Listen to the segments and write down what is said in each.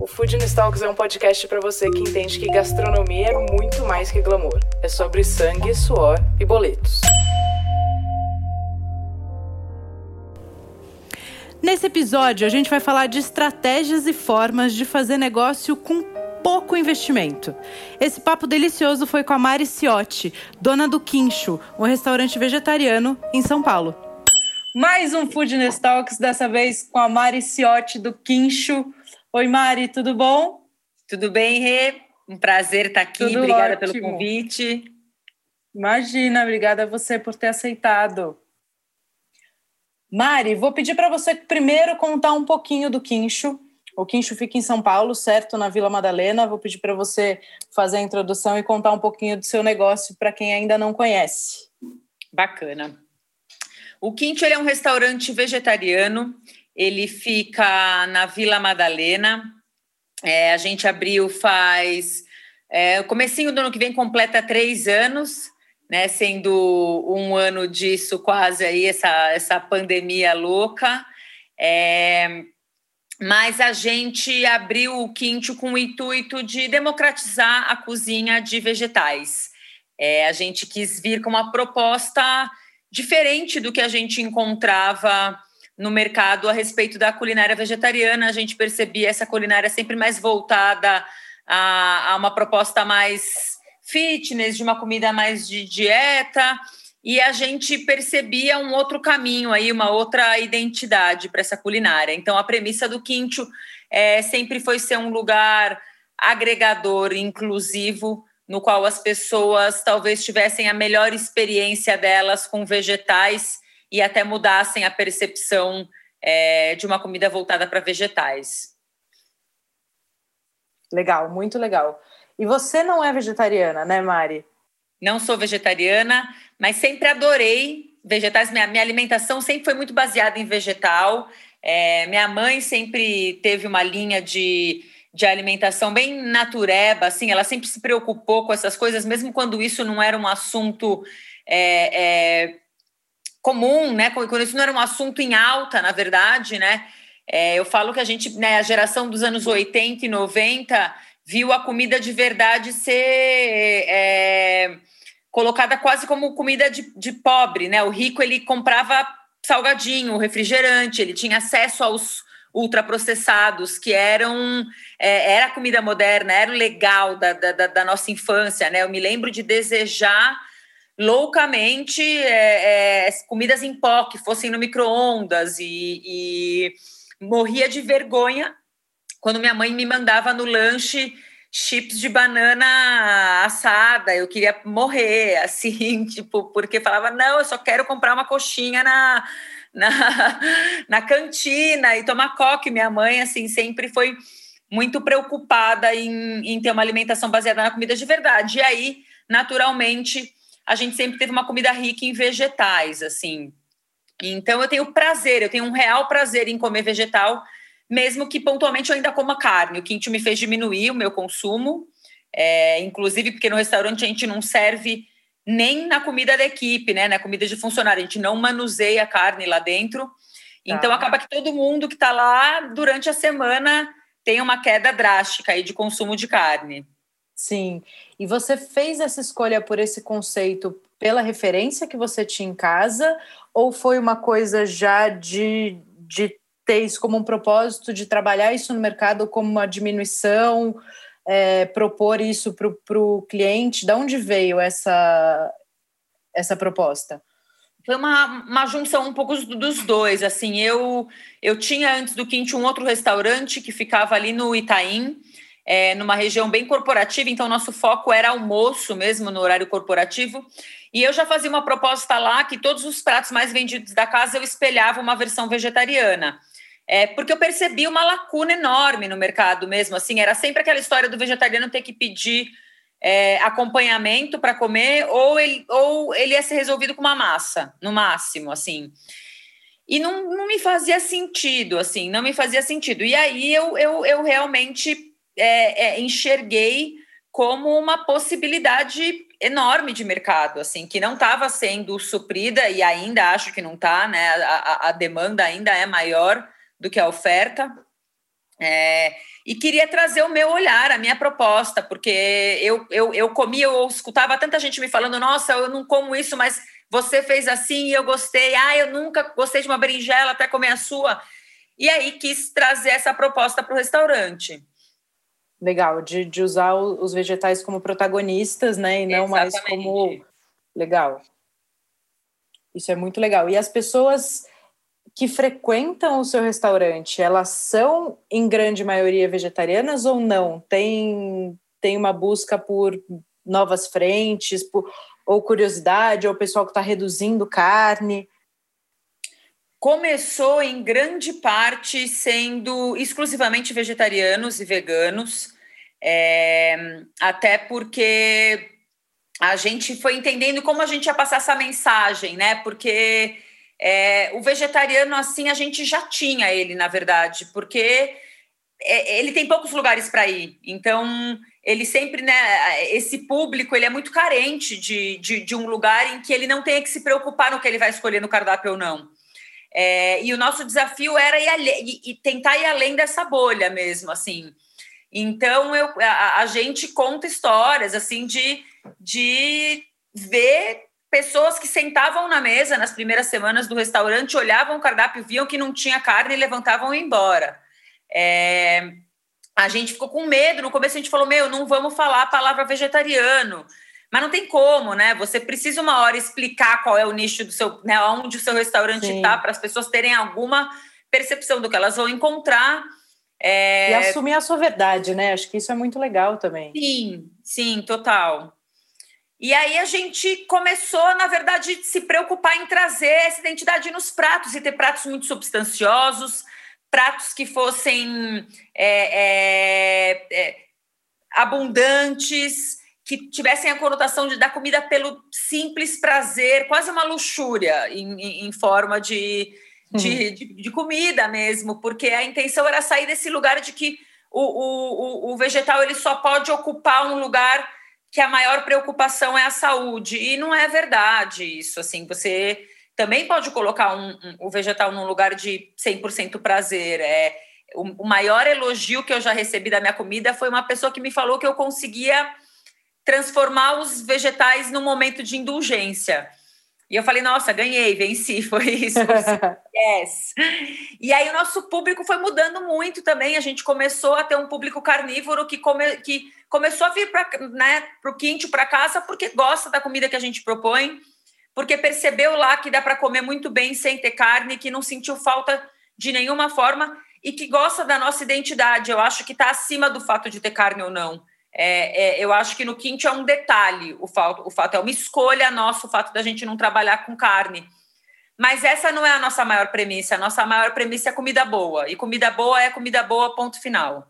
O Food Talks é um podcast para você que entende que gastronomia é muito mais que glamour. É sobre sangue, suor e boletos. Nesse episódio, a gente vai falar de estratégias e formas de fazer negócio com pouco investimento. Esse papo delicioso foi com a Mari Ciotti, dona do Quincho, um restaurante vegetariano em São Paulo. Mais um Food Talks, dessa vez com a Mari Ciotti do Quincho Oi, Mari, tudo bom? Tudo bem, Rê? Um prazer estar aqui. Tudo obrigada ótimo. pelo convite. Imagina, obrigada a você por ter aceitado. Mari, vou pedir para você primeiro contar um pouquinho do Quincho. O Quincho fica em São Paulo, certo? Na Vila Madalena. Vou pedir para você fazer a introdução e contar um pouquinho do seu negócio para quem ainda não conhece. Bacana. O Quincho é um restaurante vegetariano ele fica na Vila Madalena. É, a gente abriu faz. É, comecinho do ano que vem completa três anos, né? Sendo um ano disso quase aí, essa, essa pandemia louca. É, mas a gente abriu o Quinto com o intuito de democratizar a cozinha de vegetais. É, a gente quis vir com uma proposta diferente do que a gente encontrava no mercado a respeito da culinária vegetariana. A gente percebia essa culinária sempre mais voltada a, a uma proposta mais fitness, de uma comida mais de dieta, e a gente percebia um outro caminho aí, uma outra identidade para essa culinária. Então, a premissa do Quinto é, sempre foi ser um lugar agregador, inclusivo, no qual as pessoas talvez tivessem a melhor experiência delas com vegetais e até mudassem a percepção é, de uma comida voltada para vegetais. Legal, muito legal. E você não é vegetariana, né, Mari? Não sou vegetariana, mas sempre adorei vegetais. Minha, minha alimentação sempre foi muito baseada em vegetal. É, minha mãe sempre teve uma linha de, de alimentação bem natureba, assim, ela sempre se preocupou com essas coisas, mesmo quando isso não era um assunto é, é, comum, né? Quando isso não era um assunto em alta, na verdade, né? É, eu falo que a gente, né, a geração dos anos 80 e 90 viu a comida de verdade ser é, colocada quase como comida de, de pobre, né? O rico ele comprava salgadinho, refrigerante, ele tinha acesso aos ultraprocessados que eram é, era comida moderna, era o legal da, da, da nossa infância, né? Eu me lembro de desejar loucamente é, é, comidas em pó que fossem no micro-ondas e, e, morria de vergonha quando minha mãe me mandava no lanche chips de banana assada. Eu queria morrer, assim, tipo, porque falava: não, eu só quero comprar uma coxinha na. Na, na cantina e tomar coque. Minha mãe, assim, sempre foi muito preocupada em, em ter uma alimentação baseada na comida de verdade. E aí, naturalmente, a gente sempre teve uma comida rica em vegetais, assim. Então eu tenho prazer, eu tenho um real prazer em comer vegetal, mesmo que pontualmente eu ainda coma carne. O Quinto me fez diminuir o meu consumo, é, inclusive porque no restaurante a gente não serve nem na comida da equipe, né? Na comida de funcionário, a gente não manuseia a carne lá dentro. Então tá. acaba que todo mundo que está lá durante a semana tem uma queda drástica aí de consumo de carne. Sim. E você fez essa escolha por esse conceito pela referência que você tinha em casa, ou foi uma coisa já de, de ter isso como um propósito, de trabalhar isso no mercado como uma diminuição, é, propor isso para o cliente? De onde veio essa, essa proposta? Foi uma, uma junção um pouco dos dois. Assim, eu, eu tinha antes do Quinte um outro restaurante que ficava ali no Itaim, é, numa região bem corporativa, então nosso foco era almoço mesmo no horário corporativo. E eu já fazia uma proposta lá que todos os pratos mais vendidos da casa eu espelhava uma versão vegetariana. É, porque eu percebi uma lacuna enorme no mercado mesmo, assim, era sempre aquela história do vegetariano ter que pedir é, acompanhamento para comer, ou ele, ou ele ia ser resolvido com uma massa, no máximo, assim. E não, não me fazia sentido, assim, não me fazia sentido. E aí eu, eu, eu realmente é, é, enxerguei como uma possibilidade enorme de mercado, assim, que não estava sendo suprida e ainda acho que não está, né? A, a, demanda ainda é maior do que a oferta. É, e queria trazer o meu olhar, a minha proposta, porque eu, eu, eu comia, eu escutava tanta gente me falando, nossa, eu não como isso, mas você fez assim e eu gostei, ah, eu nunca gostei de uma berinjela até comer a sua. E aí quis trazer essa proposta para o restaurante. Legal, de, de usar os vegetais como protagonistas, né? E não Exatamente. mais como. Legal. Isso é muito legal. E as pessoas que frequentam o seu restaurante, elas são, em grande maioria, vegetarianas ou não? Tem, tem uma busca por novas frentes, por, ou curiosidade, ou o pessoal que está reduzindo carne? Começou em grande parte sendo exclusivamente vegetarianos e veganos, é, até porque a gente foi entendendo como a gente ia passar essa mensagem, né? Porque é, o vegetariano, assim, a gente já tinha ele, na verdade, porque é, ele tem poucos lugares para ir. Então, ele sempre, né? Esse público, ele é muito carente de, de, de um lugar em que ele não tenha que se preocupar no que ele vai escolher no cardápio ou não. É, e o nosso desafio era ir e tentar ir além dessa bolha mesmo, assim. Então eu, a, a, gente conta histórias assim de, de ver pessoas que sentavam na mesa nas primeiras semanas do restaurante, olhavam o cardápio, viam que não tinha carne e levantavam e embora. É, a gente ficou com medo. No começo a gente falou: meu, não vamos falar a palavra vegetariano. Mas não tem como, né? Você precisa uma hora explicar qual é o nicho do seu, né? Onde o seu restaurante está, para as pessoas terem alguma percepção do que elas vão encontrar. É... E assumir a sua verdade, né? Acho que isso é muito legal também. Sim, sim, total. E aí a gente começou, na verdade, se preocupar em trazer essa identidade nos pratos e ter pratos muito substanciosos, pratos que fossem é, é, é abundantes, que tivessem a conotação de dar comida pelo simples prazer, quase uma luxúria em, em, em forma de, de, uhum. de, de, comida mesmo, porque a intenção era sair desse lugar de que o, o, o vegetal ele só pode ocupar um lugar que a maior preocupação é a saúde, e não é verdade isso, assim, você também pode colocar um, um, o vegetal num lugar de 100% prazer, é, o, o maior elogio que eu já recebi da minha comida foi uma pessoa que me falou que eu conseguia transformar os vegetais num momento de indulgência. E eu falei, nossa, ganhei, venci, foi isso. yes. E aí o nosso público foi mudando muito também. A gente começou a ter um público carnívoro que, come, que começou a vir para né, o quinto, para casa, porque gosta da comida que a gente propõe, porque percebeu lá que dá para comer muito bem sem ter carne, que não sentiu falta de nenhuma forma e que gosta da nossa identidade. Eu acho que está acima do fato de ter carne ou não. É, é, eu acho que no quinto é um detalhe o fato, o fato é uma escolha nossa, o fato da gente não trabalhar com carne. Mas essa não é a nossa maior premissa. A nossa maior premissa é comida boa. E comida boa é comida boa, ponto final.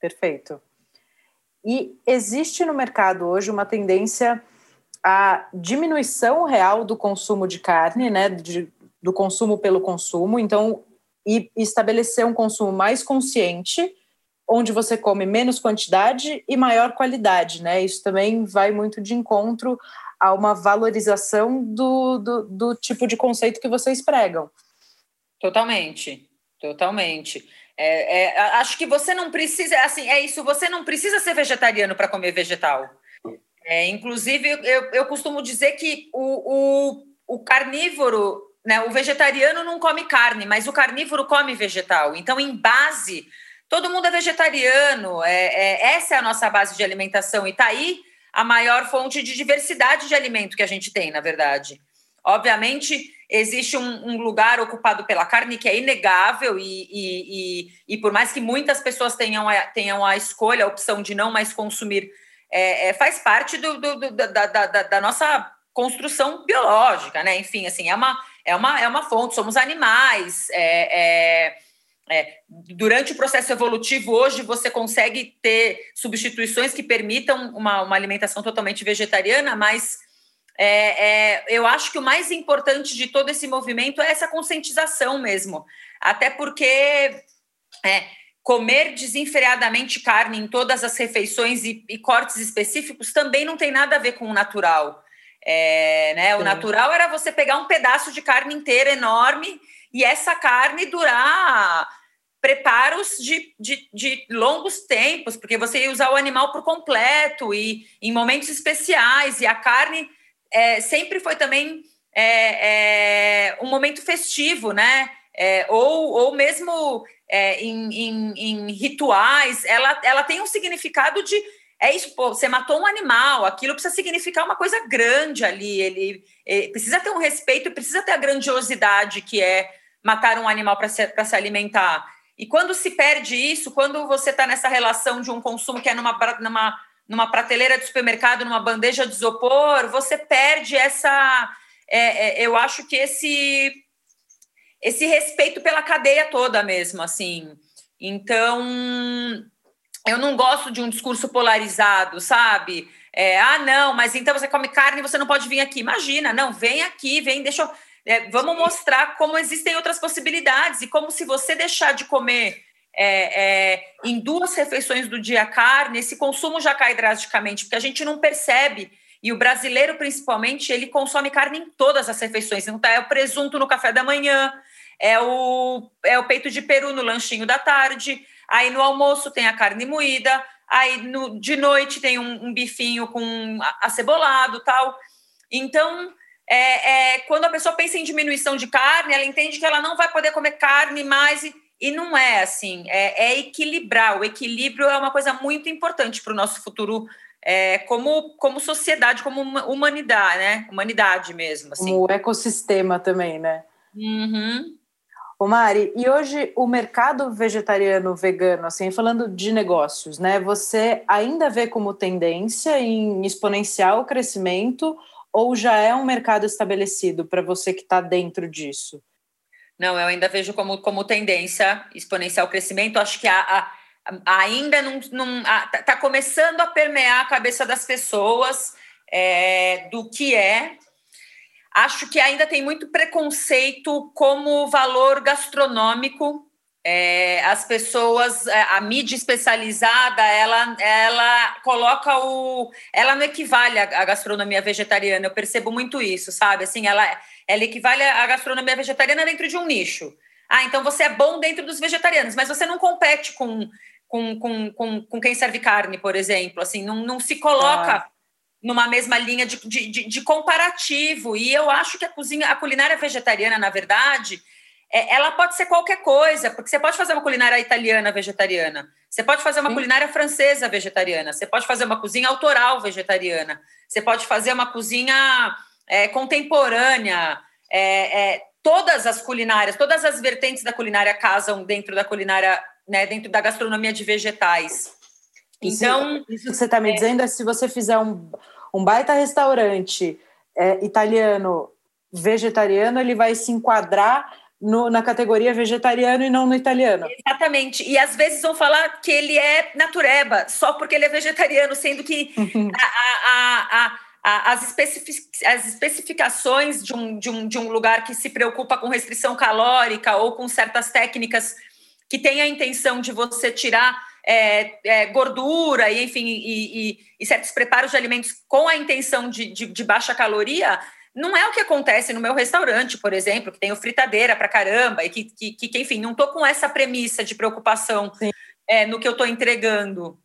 Perfeito. E existe no mercado hoje uma tendência à diminuição real do consumo de carne, né? De, do consumo pelo consumo. Então, e estabelecer um consumo mais consciente onde você come menos quantidade e maior qualidade, né? Isso também vai muito de encontro a uma valorização do, do, do tipo de conceito que vocês pregam. Totalmente, totalmente. É, é, acho que você não precisa, assim, é isso, você não precisa ser vegetariano para comer vegetal. É, inclusive, eu, eu costumo dizer que o, o, o carnívoro, né, o vegetariano não come carne, mas o carnívoro come vegetal. Então, em base, Todo mundo é vegetariano, é, é, essa é a nossa base de alimentação, e está aí a maior fonte de diversidade de alimento que a gente tem, na verdade. Obviamente, existe um, um lugar ocupado pela carne que é inegável, e, e, e, e, por mais que muitas pessoas tenham a, tenham a escolha, a opção de não mais consumir, é, é, faz parte do, do, do da, da, da, nossa construção biológica, né? Enfim, assim, é uma, é uma, é uma fonte, somos animais, é, é é, durante o processo evolutivo, hoje você consegue ter substituições que permitam uma, uma alimentação totalmente vegetariana, mas é, é, eu acho que o mais importante de todo esse movimento é essa conscientização mesmo. Até porque é, comer desenfreadamente carne em todas as refeições e, e, cortes específicos também não tem nada a ver com o natural. É, né? O natural era você pegar um pedaço de carne inteira enorme e essa carne durar preparos de, de, de, longos tempos, porque você ia usar o animal por completo e em momentos especiais, e a carne é, sempre foi também é, é, um momento festivo, né? É, ou, ou mesmo é, em, em, em, rituais, ela, ela tem um significado de. É isso, pô, você matou um animal, aquilo precisa significar uma coisa grande ali. Ele, ele precisa ter um respeito, precisa ter a grandiosidade que é matar um animal para se, se alimentar. E quando se perde isso, quando você está nessa relação de um consumo que é numa, numa, numa prateleira de supermercado, numa bandeja de isopor, você perde essa. É, é, eu acho que esse esse respeito pela cadeia toda mesmo, assim. Então, eu não gosto de um discurso polarizado, sabe? É, ah, não, mas então você come carne e você não pode vir aqui. Imagina, não, vem aqui, vem, deixa eu é, vamos mostrar como existem outras possibilidades e como se você deixar de comer é, é, em duas refeições do dia carne, esse consumo já cai drasticamente, porque a gente não percebe. E o brasileiro, principalmente, ele consome carne em todas as refeições. Então, é o presunto no café da manhã, é o, é o peito de peru no lanchinho da tarde, aí no almoço tem a carne moída, aí no, de noite tem um, um bifinho com acebolado tal. Então, é, é, quando a pessoa pensa em diminuição de carne, ela entende que ela não vai poder comer carne mais. E, e não é assim, é, é, equilibrar. O equilíbrio é uma coisa muito importante para o nosso futuro é, como, como sociedade, como humanidade, né? Humanidade mesmo. Assim. Como ecossistema também, né? Uhum. Ô Mari, e hoje o mercado vegetariano, vegano, assim, falando de negócios, né? Você ainda vê como tendência em exponencial crescimento ou já é um mercado estabelecido para você que está dentro disso? Não, eu ainda vejo como, como tendência exponencial crescimento. Acho que a, a, ainda não está tá começando a permear a cabeça das pessoas é, do que é. Acho que ainda tem muito preconceito como valor gastronômico é, as pessoas, é, a mídia especializada, ela, ela coloca o. Ela não equivale à gastronomia vegetariana, eu percebo muito isso, sabe? Assim, ela, ela equivale à gastronomia vegetariana dentro de um nicho. Ah, então você é bom dentro dos vegetarianos, mas você não compete com, com, com, com, com quem serve carne, por exemplo. Assim, não, não se coloca. Ah. Numa mesma linha de, de, de, de comparativo. E eu acho que a cozinha, a culinária vegetariana, na verdade, é, ela pode ser qualquer coisa, porque você pode fazer uma culinária italiana vegetariana, você pode fazer uma Sim. culinária francesa vegetariana, você pode fazer uma cozinha autoral vegetariana, você pode fazer uma cozinha é, contemporânea. É, é, todas as culinárias, todas as vertentes da culinária casam dentro da culinária, né, dentro da gastronomia de vegetais. Então, isso, que você está me é dizendo é se você fizer um, um baita restaurante é, italiano vegetariano, ele vai se enquadrar no, na categoria vegetariano e não no italiano. Exatamente. E às vezes vão falar que ele é natureba, só porque ele é vegetariano, sendo que a, a, a, as, especific, as especificações de um, de, um, de um lugar que se preocupa com restrição calórica ou com certas técnicas que tem a intenção de você tirar é, é, gordura e, enfim, e, e, e, certos preparos de alimentos com a intenção de, de, de baixa caloria, não é o que acontece no meu restaurante, por exemplo, que tenho fritadeira para caramba, e que, que, que, enfim, não estou com essa premissa de preocupação é, no que eu estou entregando.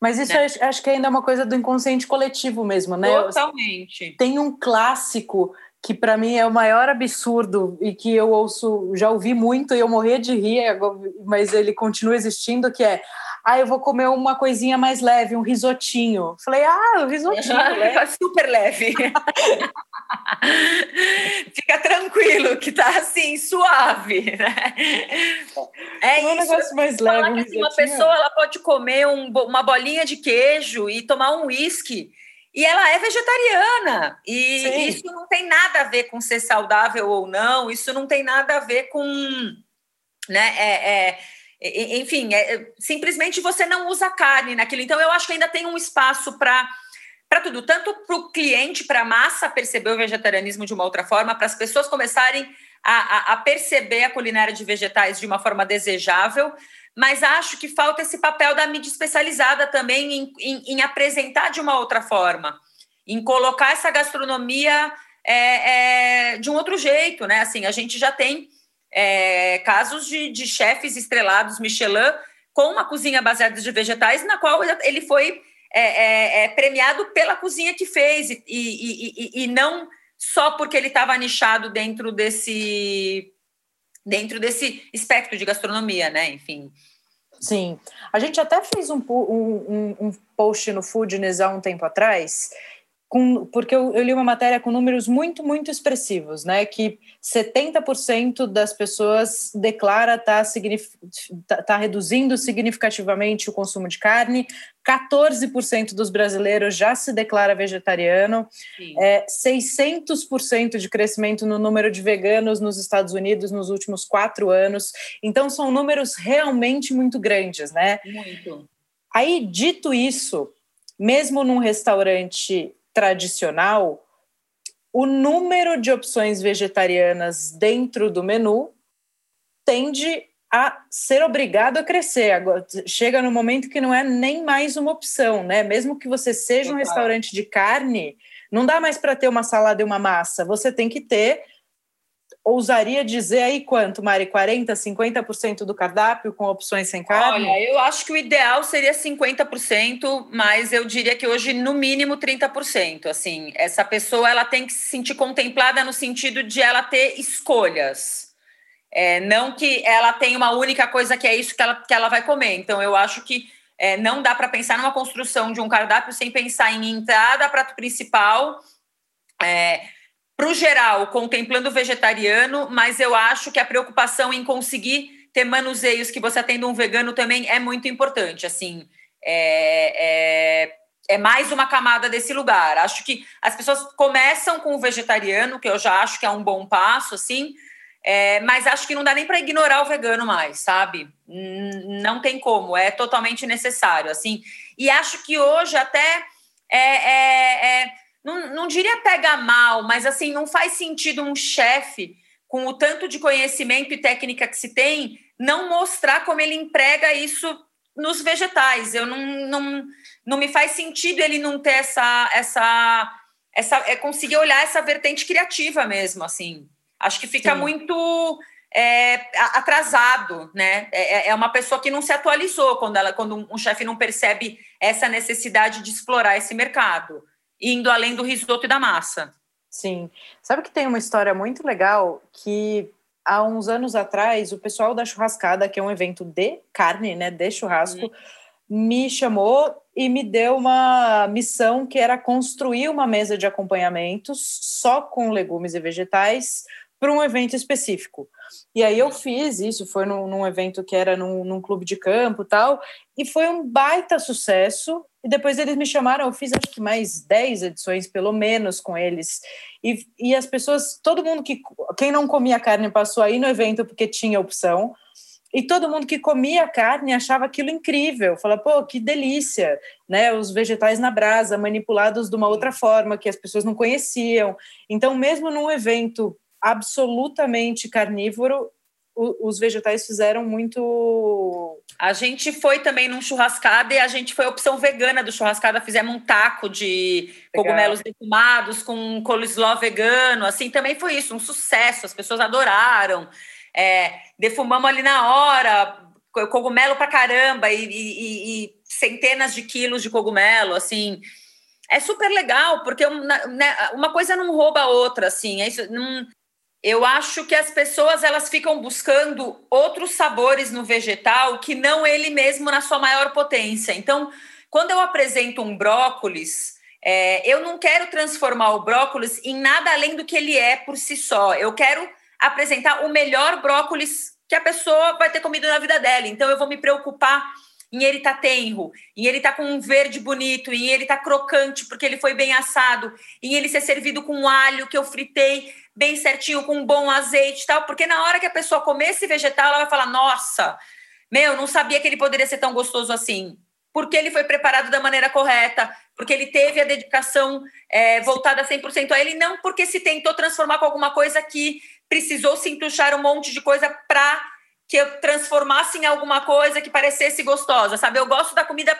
Mas isso né? acho, acho que ainda é uma coisa do inconsciente coletivo mesmo, né? Totalmente. Tem um clássico que para mim é o maior absurdo e que eu ouço, já ouvi muito e eu morria de rir, mas ele continua existindo, que é ah, eu vou comer uma coisinha mais leve, um risotinho. Falei, ah, o risotinho, leve. super leve. Fica tranquilo, que tá assim, suave, né? É, um negócio mais leve. Um uma pessoa ela pode comer um, uma bolinha de queijo e tomar um uísque. E ela é vegetariana. E Sim. isso não tem nada a ver com ser saudável ou não, isso não tem nada a ver com né? É, é, enfim, é, simplesmente você não usa carne naquilo. Então, eu acho que ainda tem um espaço para para tudo, tanto para o cliente, para a massa perceber o vegetarianismo de uma outra forma, para as pessoas começarem a, a, a, perceber a culinária de vegetais de uma forma desejável, mas acho que falta esse papel da mídia especializada também em, em, em apresentar de uma outra forma, em colocar essa gastronomia é, é, de um outro jeito, né? Assim, a gente já tem é, casos de, de chefes estrelados Michelin com uma cozinha baseada de vegetais, na qual ele foi é, é, é, premiado pela cozinha que fez e, e, e, e não só porque ele estava nichado dentro desse dentro desse espectro de gastronomia, né? Enfim. Sim. A gente até fez um, um, um post no Foodness há um tempo atrás com, porque eu, eu, li uma matéria com números muito, muito expressivos, né? Que 70% das pessoas declara estar tá, tá, tá reduzindo significativamente o consumo de carne, 14% dos brasileiros já se declara vegetariano, é, 600% de crescimento no número de veganos nos Estados Unidos nos últimos quatro anos. Então, são números realmente muito grandes, né? Muito. Aí, dito isso, mesmo num restaurante tradicional, o número de opções vegetarianas dentro do menu tende a ser obrigado a crescer. Agora, chega no momento que não é nem mais uma opção, né? Mesmo que você seja um restaurante de carne, não dá mais para ter uma salada e uma massa. Você tem que ter ousaria dizer aí quanto, Mari? 40%, 50% do cardápio com opções sem carne? Olha, eu acho que o ideal seria 50%, mas eu diria que hoje, no mínimo, 30%. Assim, essa pessoa ela tem que se sentir contemplada no sentido de ela ter escolhas. É, não que ela tenha uma única coisa que é isso que ela, que ela vai comer. Então, eu acho que é, não dá para pensar numa construção de um cardápio sem pensar em entrada, prato principal. É, para o geral, contemplando o vegetariano, mas eu acho que a preocupação em conseguir ter manuseios que você atenda um vegano também é muito importante. Assim, é, é, é, mais uma camada desse lugar. Acho que as pessoas começam com o vegetariano, que eu já acho que é um bom passo, assim, é, mas acho que não dá nem para ignorar o vegano mais, sabe? Não tem como, é totalmente necessário, assim. E acho que hoje até é, é, é não, não diria pega mal, mas assim, não faz sentido um chefe, com o tanto de conhecimento e técnica que se tem, não mostrar como ele emprega isso nos vegetais. Eu não, não, não me faz sentido ele não ter essa, essa, essa é conseguir olhar essa vertente criativa mesmo, assim. Acho que fica Sim. muito é, atrasado, né? É, é, uma pessoa que não se atualizou quando, ela, quando um chefe não percebe essa necessidade de explorar esse mercado indo além do risoto e da massa. Sim. Sabe que tem uma história muito legal que há uns anos atrás o pessoal da churrascada, que é um evento de carne, né, de churrasco, uhum. me chamou e me deu uma missão que era construir uma mesa de acompanhamentos só com legumes e vegetais para um evento específico. E aí eu fiz isso, foi num, num evento que era num, num, clube de campo tal, e foi um baita sucesso. E depois eles me chamaram, eu fiz acho que mais 10 edições, pelo menos, com eles. E, e as pessoas, todo mundo que. Quem não comia carne passou aí no evento porque tinha opção. E todo mundo que comia carne achava aquilo incrível. Fala, pô, que delícia, né? Os vegetais na brasa, manipulados de uma outra forma que as pessoas não conheciam. Então, mesmo num evento absolutamente carnívoro, os vegetais fizeram muito. A gente foi também num churrascada e a gente foi a opção vegana do churrascada. Fizemos um taco de Legal. cogumelos defumados com coleslaw vegano. Assim, também foi isso, um sucesso. As pessoas adoraram. É, defumamos ali na hora, cogumelo pra caramba e, e, e, centenas de quilos de cogumelo. Assim, é super legal porque né, uma coisa não rouba a outra. Assim, é isso, não, eu acho que as pessoas elas ficam buscando outros sabores no vegetal que não ele mesmo na sua maior potência. Então, quando eu apresento um brócolis, é, eu não quero transformar o brócolis em nada além do que ele é por si só. Eu quero apresentar o melhor brócolis que a pessoa vai ter comido na vida dela. Então, eu vou me preocupar em ele tá tenro, em ele tá com um verde bonito, em ele tá crocante porque ele foi bem assado, em ele ser servido com alho que eu fritei bem certinho, com um bom azeite e tal, porque na hora que a pessoa comer esse vegetal, ela vai falar: nossa, meu, não sabia que ele poderia ser tão gostoso assim. Porque ele foi preparado da maneira correta, porque ele teve a dedicação é, voltada 100% a ele, não porque se tentou transformar com alguma coisa que precisou se entuchar um monte de coisa para que eu transformasse em alguma coisa que parecesse gostosa, sabe? Eu gosto da comida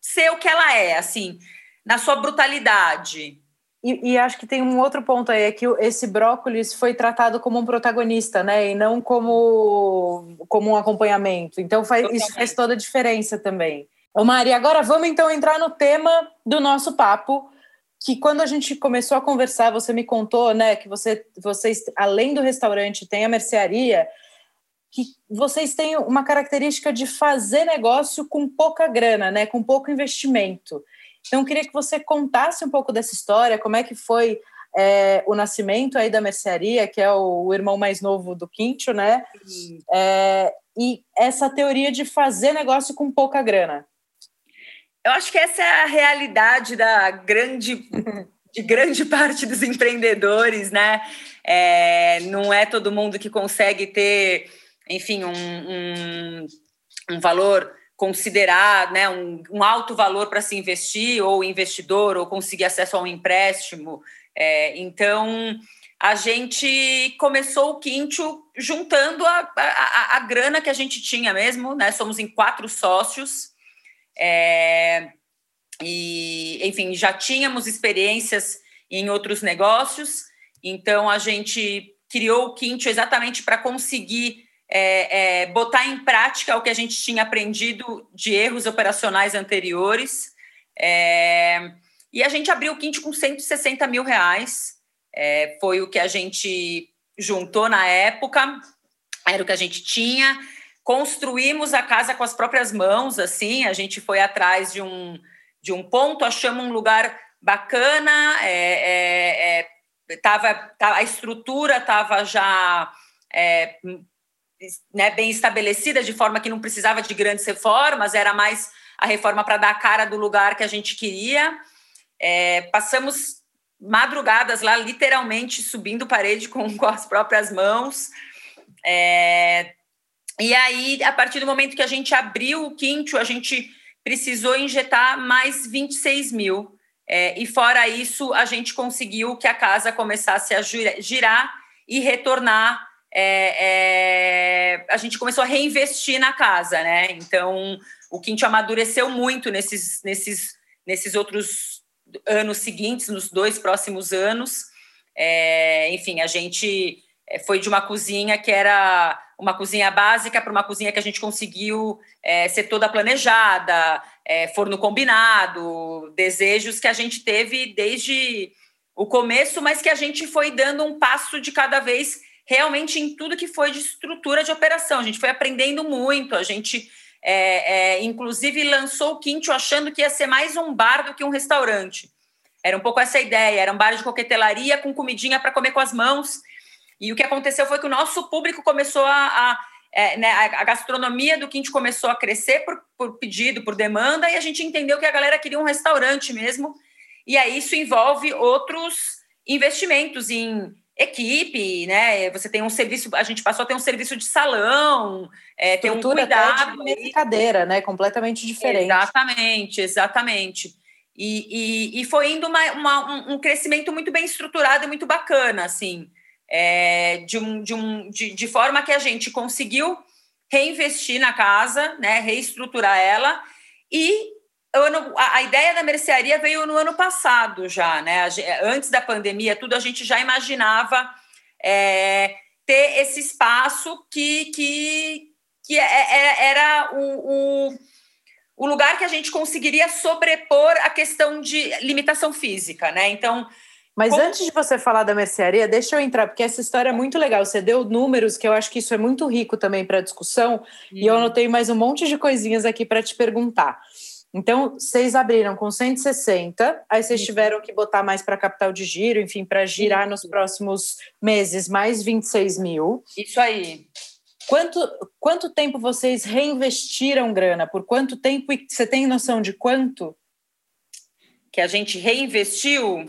ser o que ela é, assim, na sua brutalidade. E, e, acho que tem um outro ponto aí, é que esse brócolis foi tratado como um protagonista, né? E não como, como um acompanhamento. Então faz, isso faz toda a diferença também. Ô Mari, agora vamos então entrar no tema do nosso papo, que quando a gente começou a conversar, você me contou, né, que você, vocês, além do restaurante, tem a mercearia, que vocês têm uma característica de fazer negócio com pouca grana, né, com pouco investimento. Então, eu queria que você contasse um pouco dessa história, como é que foi é, o nascimento aí da mercearia, que é o, o irmão mais novo do Quinto, né? É, e essa teoria de fazer negócio com pouca grana. Eu acho que essa é a realidade da grande, de grande parte dos empreendedores, né? É, não é todo mundo que consegue ter, enfim, um, um, um valor considerar né, um, um alto valor para se investir, ou investidor, ou conseguir acesso a um empréstimo. É, então, a gente começou o Quinto juntando a, a, a, grana que a gente tinha mesmo, né? Somos em quatro sócios. É, e, enfim, já tínhamos experiências em outros negócios, então a gente criou o Quinto exatamente para conseguir é, é, botar em prática o que a gente tinha aprendido de erros operacionais anteriores. É, e a gente abriu o Quinte com 160 mil reais. É, foi o que a gente juntou na época, era o que a gente tinha. Construímos a casa com as próprias mãos, assim, a gente foi atrás de um, de um ponto, achamos um lugar bacana, é, é, é tava, a estrutura estava já é, né, bem estabelecida, de forma que não precisava de grandes reformas, era mais a reforma para dar a cara do lugar que a gente queria. É, passamos madrugadas lá, literalmente subindo parede com, com as próprias mãos. É, e aí, a partir do momento que a gente abriu o quinto, a gente precisou injetar mais 26 mil. É, e fora isso, a gente conseguiu que a casa começasse a girar e retornar é, é, a gente começou a reinvestir na casa, né? Então, o Quinto amadureceu muito nesses, nesses, nesses outros anos seguintes, nos dois próximos anos. É, enfim, a gente é, foi de uma cozinha que era uma cozinha básica para uma cozinha que a gente conseguiu é, ser toda planejada, é, forno combinado, desejos que a gente teve desde o começo, mas que a gente foi dando um passo de cada vez realmente em tudo que foi de estrutura de operação. A gente foi aprendendo muito, a gente, é, é, inclusive, lançou o Quinto achando que ia ser mais um bar do que um restaurante. Era um pouco essa ideia, era um bar de coquetelaria com comidinha para comer com as mãos. E o que aconteceu foi que o nosso público começou a. a é, né, a gastronomia do Quinto começou a crescer por, por pedido, por demanda, e a gente entendeu que a galera queria um restaurante mesmo. E aí isso envolve outros investimentos em equipe, né? Você tem um serviço, a gente passou a ter um serviço de salão, é, tem um cuidado. De cadeira, né? Completamente diferente. Exatamente, exatamente. E, e, e foi indo uma, uma, um crescimento muito bem estruturado e muito bacana, assim, é, de, um, de, um, de, de forma que a gente conseguiu reinvestir na casa, né? Reestruturar ela e ano, a, ideia da mercearia veio no ano passado já, né? Antes da pandemia, tudo a gente já imaginava é, ter esse espaço que, que, que é, é, era o, o, o, lugar que a gente conseguiria sobrepor a questão de limitação física, né? Então. Mas como... antes de você falar da mercearia, deixa eu entrar, porque essa história é muito legal. Você deu números que eu acho que isso é muito rico também para a discussão, e eu uhum. anotei mais um monte de coisinhas aqui para te perguntar. Então, vocês abriram com 160, aí vocês tiveram que botar mais para capital de giro, enfim, para girar nos próximos meses mais 26 mil. Isso aí. Quanto, quanto tempo vocês reinvestiram grana? Por quanto tempo? E você tem noção de quanto? Que a gente reinvestiu?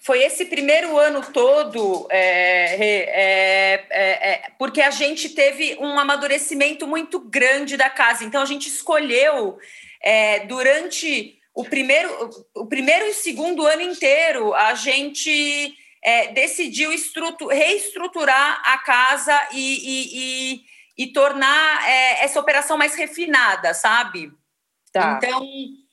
Foi esse primeiro ano todo, é, é, é, é, porque a gente teve um amadurecimento muito grande da casa. Então, a gente escolheu é, durante o primeiro, o primeiro e segundo ano inteiro, a gente é, decidiu reestruturar a casa e, e, e, e tornar é, essa operação mais refinada, sabe? Tá. Então,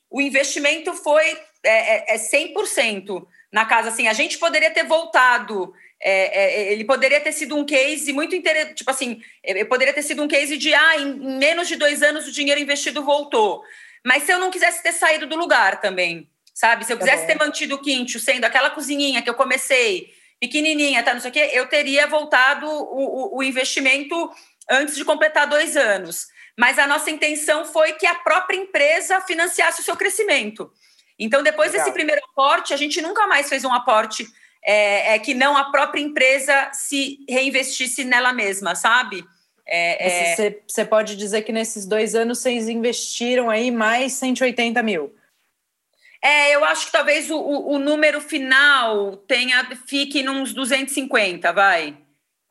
o investimento foi é, é 100% na casa. Assim, a gente poderia ter voltado. É, é, ele poderia ter sido um case muito interessante, tipo assim, poderia ter sido um case de ah, em, em menos de dois anos o dinheiro investido voltou. Mas se eu não quisesse ter saído do lugar também, sabe? Se eu tá quisesse ter mantido o quinto sendo aquela cozinhinha que eu comecei, pequenininha, tá, não sei o quê, eu teria voltado o, o, o investimento antes de completar dois anos. Mas a nossa intenção foi que a própria empresa financiasse o seu crescimento. Então, depois Legal. desse primeiro aporte, a gente nunca mais fez um aporte é, é, que não a própria empresa se reinvestisse nela mesma, sabe? É, é, você, pode dizer que nesses dois anos vocês investiram aí mais 180 mil. É, eu acho que talvez o, o, número final tenha fique nos 250, vai.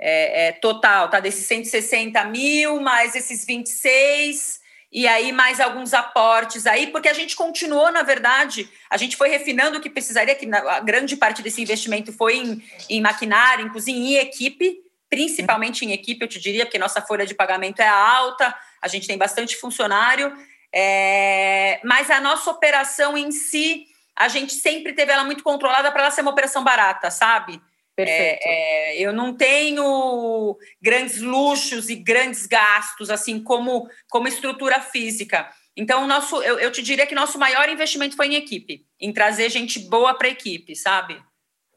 É, é, total, tá? Desses 160 mil, mais esses 26, e aí mais alguns aportes aí, porque a gente continuou, na verdade, a gente foi refinando o que precisaria, que a grande parte desse investimento foi em, em maquinário, em cozinha, em equipe, principalmente em equipe, eu te diria, porque nossa folha de pagamento é alta, a gente tem bastante funcionário, é, mas a nossa operação em si, a gente sempre teve ela muito controlada para ela ser uma operação barata, sabe? Perfeito. É, é, eu não tenho grandes luxos e grandes gastos, assim, como, como estrutura física. Então, nosso, eu, eu te diria que nosso maior investimento foi em equipe, em trazer gente boa para a equipe, sabe?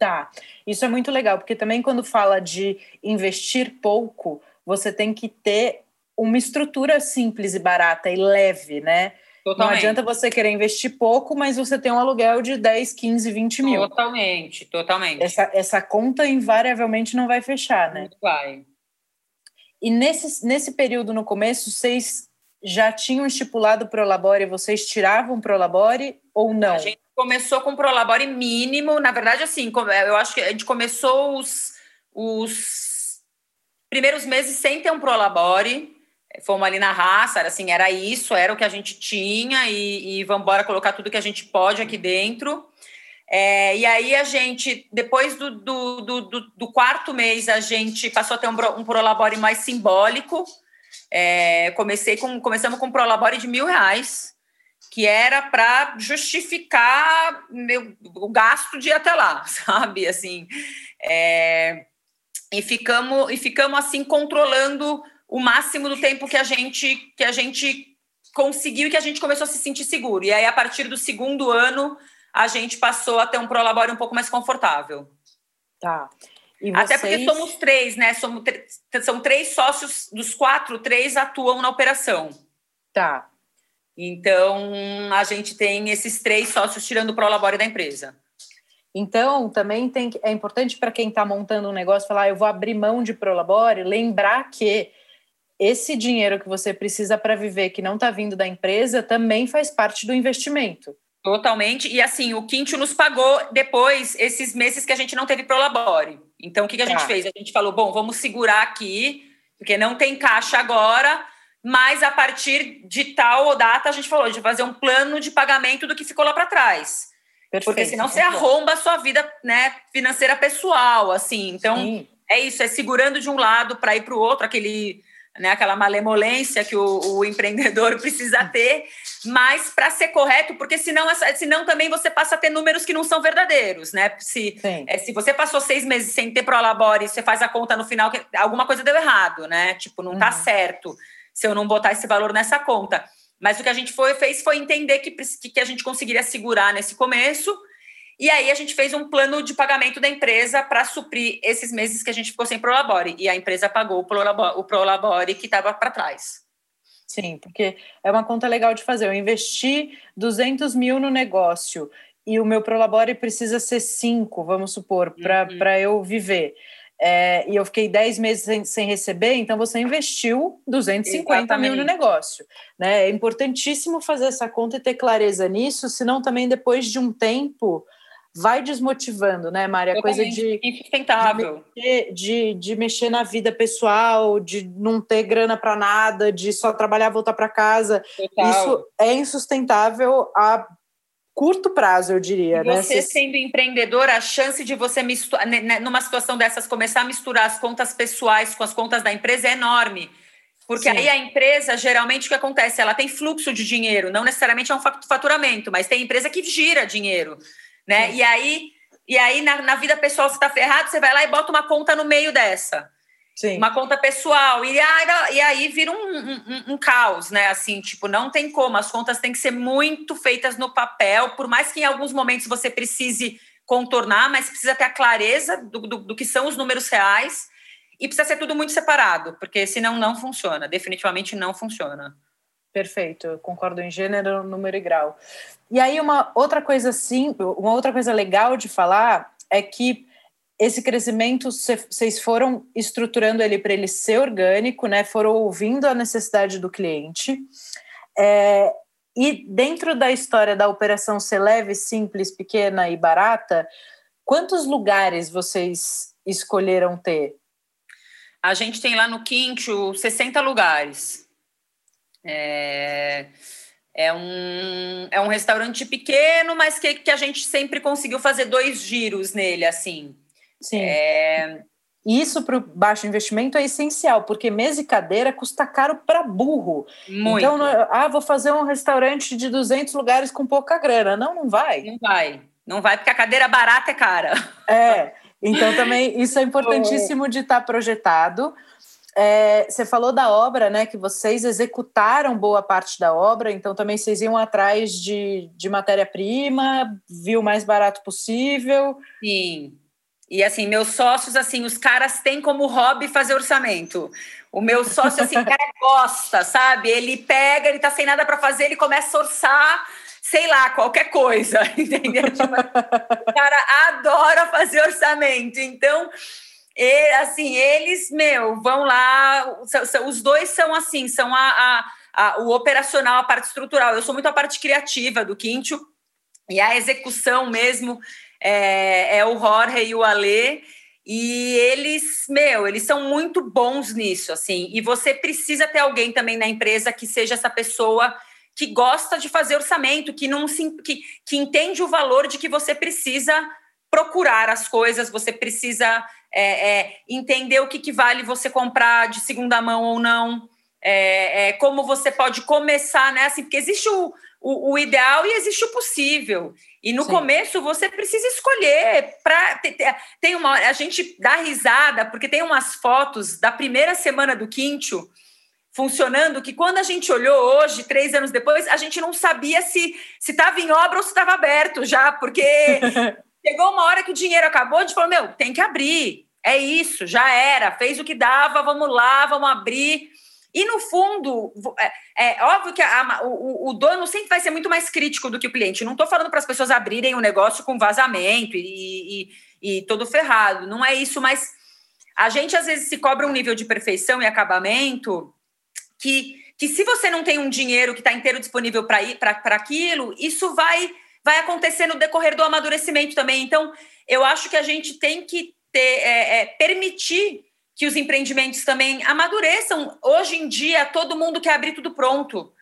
Tá. Isso é muito legal, porque também quando fala de investir pouco, você tem que ter uma estrutura simples e barata e leve, né? Totalmente. Não adianta você querer investir pouco, mas você tem um aluguel de 10, 15, 20 mil. Totalmente, totalmente. Essa, essa conta invariavelmente não vai fechar, né? Não vai. E nesse, nesse período no começo, vocês já tinham estipulado o Prolabore, vocês tiravam Prolabore ou não? A gente começou com Prolabore mínimo. Na verdade, assim, eu acho que a gente começou os, os primeiros meses sem ter um Prolabore. Fomos ali na raça, era assim, era isso, era o que a gente tinha e, e vamos embora colocar tudo que a gente pode aqui dentro. É, e aí a gente, depois do, do, do, do, quarto mês, a gente passou a ter um, um Prolabore mais simbólico. É, comecei com, começamos com um Prolabore de mil reais que era para justificar meu, o gasto de ir até lá, sabe? Assim, é, e ficamos e ficamos assim controlando o máximo do tempo que a gente que a gente conseguiu e que a gente começou a se sentir seguro. E aí a partir do segundo ano a gente passou a ter um prolabore um pouco mais confortável. Tá. Vocês... Até porque somos três, né? Somos são três sócios, dos quatro, três atuam na operação. Tá. Então, a gente tem esses três sócios tirando o prolabore da empresa. Então, também tem, é importante para quem está montando um negócio falar, ah, eu vou abrir mão de prolabore, lembrar que esse dinheiro que você precisa para viver, que não está vindo da empresa, também faz parte do investimento. Totalmente. E assim, o Quinto nos pagou depois esses meses que a gente não teve prolabore. Então, o que, que a tá. gente fez? A gente falou, bom, vamos segurar aqui, porque não tem caixa agora, mas a partir de tal data a gente falou de fazer um plano de pagamento do que ficou lá para trás. Perfeito, Porque senão você arromba a sua vida né, financeira pessoal, assim. Então, Sim. é isso, é segurando de um lado para ir para o outro, aquele, né, aquela malemolência que o, o empreendedor precisa ter, mas para ser correto, porque senão, senão também você passa a ter números que não são verdadeiros, né? Se, é, se você passou seis meses sem ter prolabore, você faz a conta no final, alguma coisa deu errado, né? Tipo, não está uhum. certo se eu não botar esse valor nessa conta. Mas o que a gente foi, fez foi entender que, que a gente conseguiria segurar nesse começo. E aí a gente fez um plano de pagamento da empresa para suprir esses meses que a gente ficou sem Prolabore. E a empresa pagou o Prolabore, o Prolabore que estava para trás. Sim, porque é uma conta legal de fazer. Eu investi 200 mil no negócio e o meu Prolabore precisa ser 5, vamos supor, para uhum. eu viver é, e eu fiquei 10 meses sem, sem, receber, então você investiu 250 Exatamente. mil no negócio. Né? É importantíssimo fazer essa conta e ter clareza nisso, senão também depois de um tempo vai desmotivando, né, Maria? Coisa de, insustentável. De mexer, de, de mexer na vida pessoal, de não ter grana para nada, de só trabalhar, voltar para casa. Total. Isso é insustentável a curto prazo, eu diria. Né? Você né? sendo empreendedor, a chance de você misturar, né, né, numa situação dessas, começar a misturar as contas pessoais com as contas da empresa é enorme. Porque Sim. aí a empresa, geralmente, o que acontece? Ela tem fluxo de dinheiro, não necessariamente é um faturamento, mas tem empresa que gira dinheiro né? Sim. E aí, e aí na, na vida pessoal você está ferrado, você vai lá e bota uma conta no meio dessa. Sim. Uma conta pessoal. E aí, e aí vira um, um, um, caos, né? Assim, tipo, não tem como. As contas têm que ser muito feitas no papel, por mais que em alguns momentos você precise contornar, mas precisa ter a clareza do, do, do que são os números reais e precisa ser tudo muito separado, porque senão não funciona. Definitivamente não funciona. Perfeito, eu concordo em gênero, número e grau. E aí uma outra coisa assim, uma outra coisa legal de falar é que esse crescimento vocês foram estruturando ele para ele ser orgânico, né? Foram ouvindo a necessidade do cliente. É, e dentro da história da operação ser leve, simples, pequena e barata, quantos lugares vocês escolheram ter? A gente tem lá no Quinto 60 lugares. É, é, um, é um restaurante pequeno, mas que, que a gente sempre conseguiu fazer dois giros nele, assim. Sim. É... Isso para o baixo investimento é essencial, porque mesa e cadeira custa caro para burro. Muito. Então, ah, vou fazer um restaurante de 200 lugares com pouca grana. Não, não vai. Não vai. Não vai, porque a cadeira barata é cara. É. Então, também, isso é importantíssimo de estar tá projetado. É, você falou da obra, né? Que vocês executaram boa parte da obra, então também vocês iam atrás de, de matéria-prima, viu o mais barato possível. Sim. E assim, meus sócios, assim, os caras têm como hobby fazer orçamento. O meu sócio, assim, o cara gosta, sabe? Ele pega, ele tá sem nada para fazer, ele começa a orçar, sei lá, qualquer coisa, entendeu? Tipo, o cara adora fazer orçamento. Então, e, assim, eles, meu, vão lá. Os dois são assim, são a, a, a, o operacional, a parte estrutural. Eu sou muito a parte criativa do Quinto, e a execução mesmo é, é o Jorge e o Alê. E eles, meu, eles são muito bons nisso, assim. E você precisa ter alguém também na empresa que seja essa pessoa que gosta de fazer orçamento, que não se, que, que entende o valor de que você precisa procurar as coisas, você precisa é, é, entender o que, que, vale você comprar de segunda mão ou não, é, é, como você pode começar, né? Assim, porque existe o, o, o ideal e existe o possível. E no Sim. começo você precisa escolher. Pra, tem uma, a gente dá risada, porque tem umas fotos da primeira semana do Quinto funcionando que quando a gente olhou hoje, três anos depois, a gente não sabia se estava em obra ou se estava aberto já, porque Chegou uma hora que o dinheiro acabou, a gente falou: meu, tem que abrir. É isso, já era, fez o que dava, vamos lá, vamos abrir. E no fundo, é, é óbvio que a, o, o, dono sempre vai ser muito mais crítico do que o cliente. Não estou falando para as pessoas abrirem o um negócio com vazamento e, e, e todo ferrado. Não é isso, mas a gente às vezes se cobra um nível de perfeição e acabamento que, que se você não tem um dinheiro que está inteiro disponível para ir para aquilo, isso vai vai acontecer no decorrer do amadurecimento também. Então, eu acho que a gente tem que ter, é, é, permitir que os empreendimentos também amadureçam. Hoje em dia, todo mundo quer abrir tudo pronto.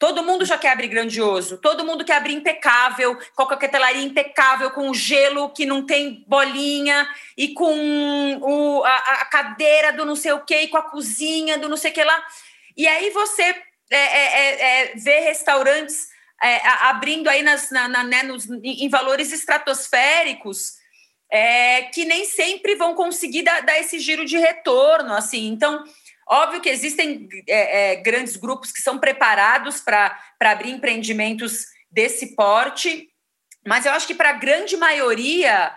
Todo mundo já quer abrir grandioso, todo mundo quer abrir impecável, com a coquetelaria impecável, com o gelo que não tem bolinha, e com o, a, a, cadeira do não sei o quê, e com a cozinha do não sei o que lá. E aí você é, é, é, é vê restaurantes é, abrindo aí nas, na, na, né, nos, em valores estratosféricos é, que nem sempre vão conseguir dar, dar, esse giro de retorno. assim. Então, óbvio que existem é, é grandes grupos que são preparados para abrir empreendimentos desse porte, mas eu acho que para a grande maioria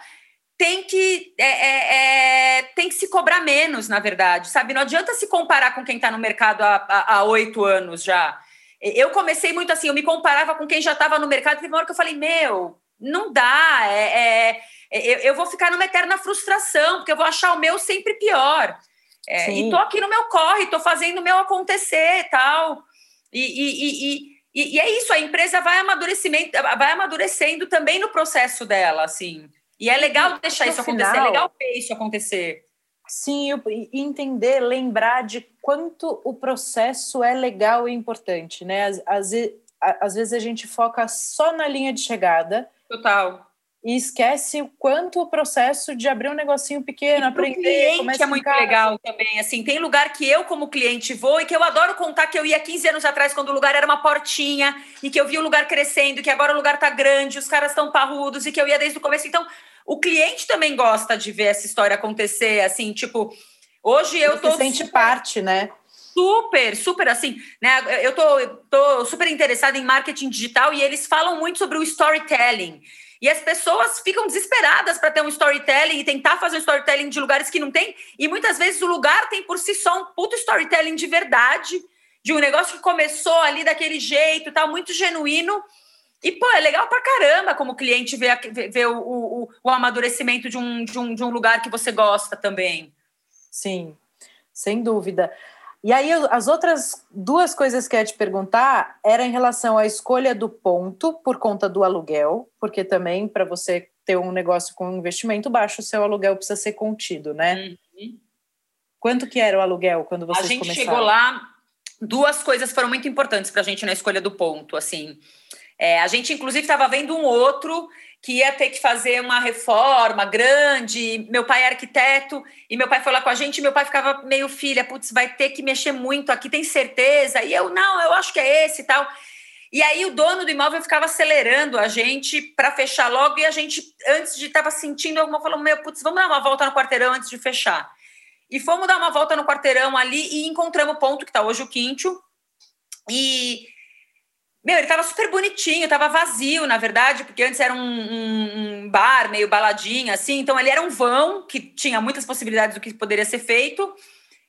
tem que, é, é, é, tem que se cobrar menos, na verdade, sabe? Não adianta se comparar com quem está no mercado há oito anos já. Eu comecei muito assim, eu me comparava com quem já estava no mercado, teve uma hora que eu falei, meu, não dá, é, é, eu, eu vou ficar numa eterna frustração, porque eu vou achar o meu sempre pior. É, e tô aqui no meu corre, tô fazendo o meu acontecer tal. E, e, e, e, e é isso, a empresa vai, amadurecimento, vai amadurecendo também no processo dela, assim. E é legal deixar no isso final, acontecer, é legal ver isso acontecer. Sim, e entender, lembrar de quanto o processo é legal e importante, né? Às, às, às vezes a gente foca só na linha de chegada. Total e esquece o quanto o processo de abrir um negocinho pequeno, e aprender. cliente é muito legal também. Assim, tem lugar que eu, como cliente, vou e que eu adoro contar que eu ia 15 anos atrás, quando o lugar era uma portinha, e que eu vi o lugar crescendo, que agora o lugar tá grande, os caras estão parrudos, e que eu ia desde o começo. Então, o cliente também gosta de ver essa história acontecer, assim, tipo, hoje eu Você tô. sente super... parte, né? super, super assim, né? Eu tô, tô super interessada em marketing digital e eles falam muito sobre o storytelling. E as pessoas ficam desesperadas para ter um storytelling e tentar fazer um storytelling de lugares que não tem. E muitas vezes o lugar tem por si só um puto storytelling de verdade, de um negócio que começou ali daquele jeito, tá muito genuíno. E, pô, é legal pra caramba como cliente ver, ver o, o, o amadurecimento de um, de, um, de um lugar que você gosta também. Sim, sem dúvida. E aí, as outras duas coisas que eu ia te perguntar era em relação à escolha do ponto por conta do aluguel, porque também para você ter um negócio com um investimento baixo, o seu aluguel precisa ser contido, né? Uhum. Quanto que era o aluguel quando vocês começaram? A gente começaram? chegou lá, duas coisas foram muito importantes para a gente na escolha do ponto, assim. É, a gente, inclusive, estava vendo um outro que ia ter que fazer uma reforma grande. Meu pai é arquiteto e meu pai foi lá com a gente. Meu pai ficava meio filha, putz, vai ter que mexer muito aqui, tem certeza? E eu, não, eu acho que é esse e tal. E aí o dono do imóvel ficava acelerando a gente para fechar logo e a gente, antes de estava sentindo alguma, falou, meu, putz, vamos dar uma volta no quarteirão antes de fechar. E fomos dar uma volta no quarteirão ali e encontramos o ponto que está hoje o Quinto. E meu, ele tava super bonitinho, tava vazio, na verdade, porque antes era um, um, um, bar meio baladinho, assim. Então, ele era um vão que tinha muitas possibilidades do que poderia ser feito.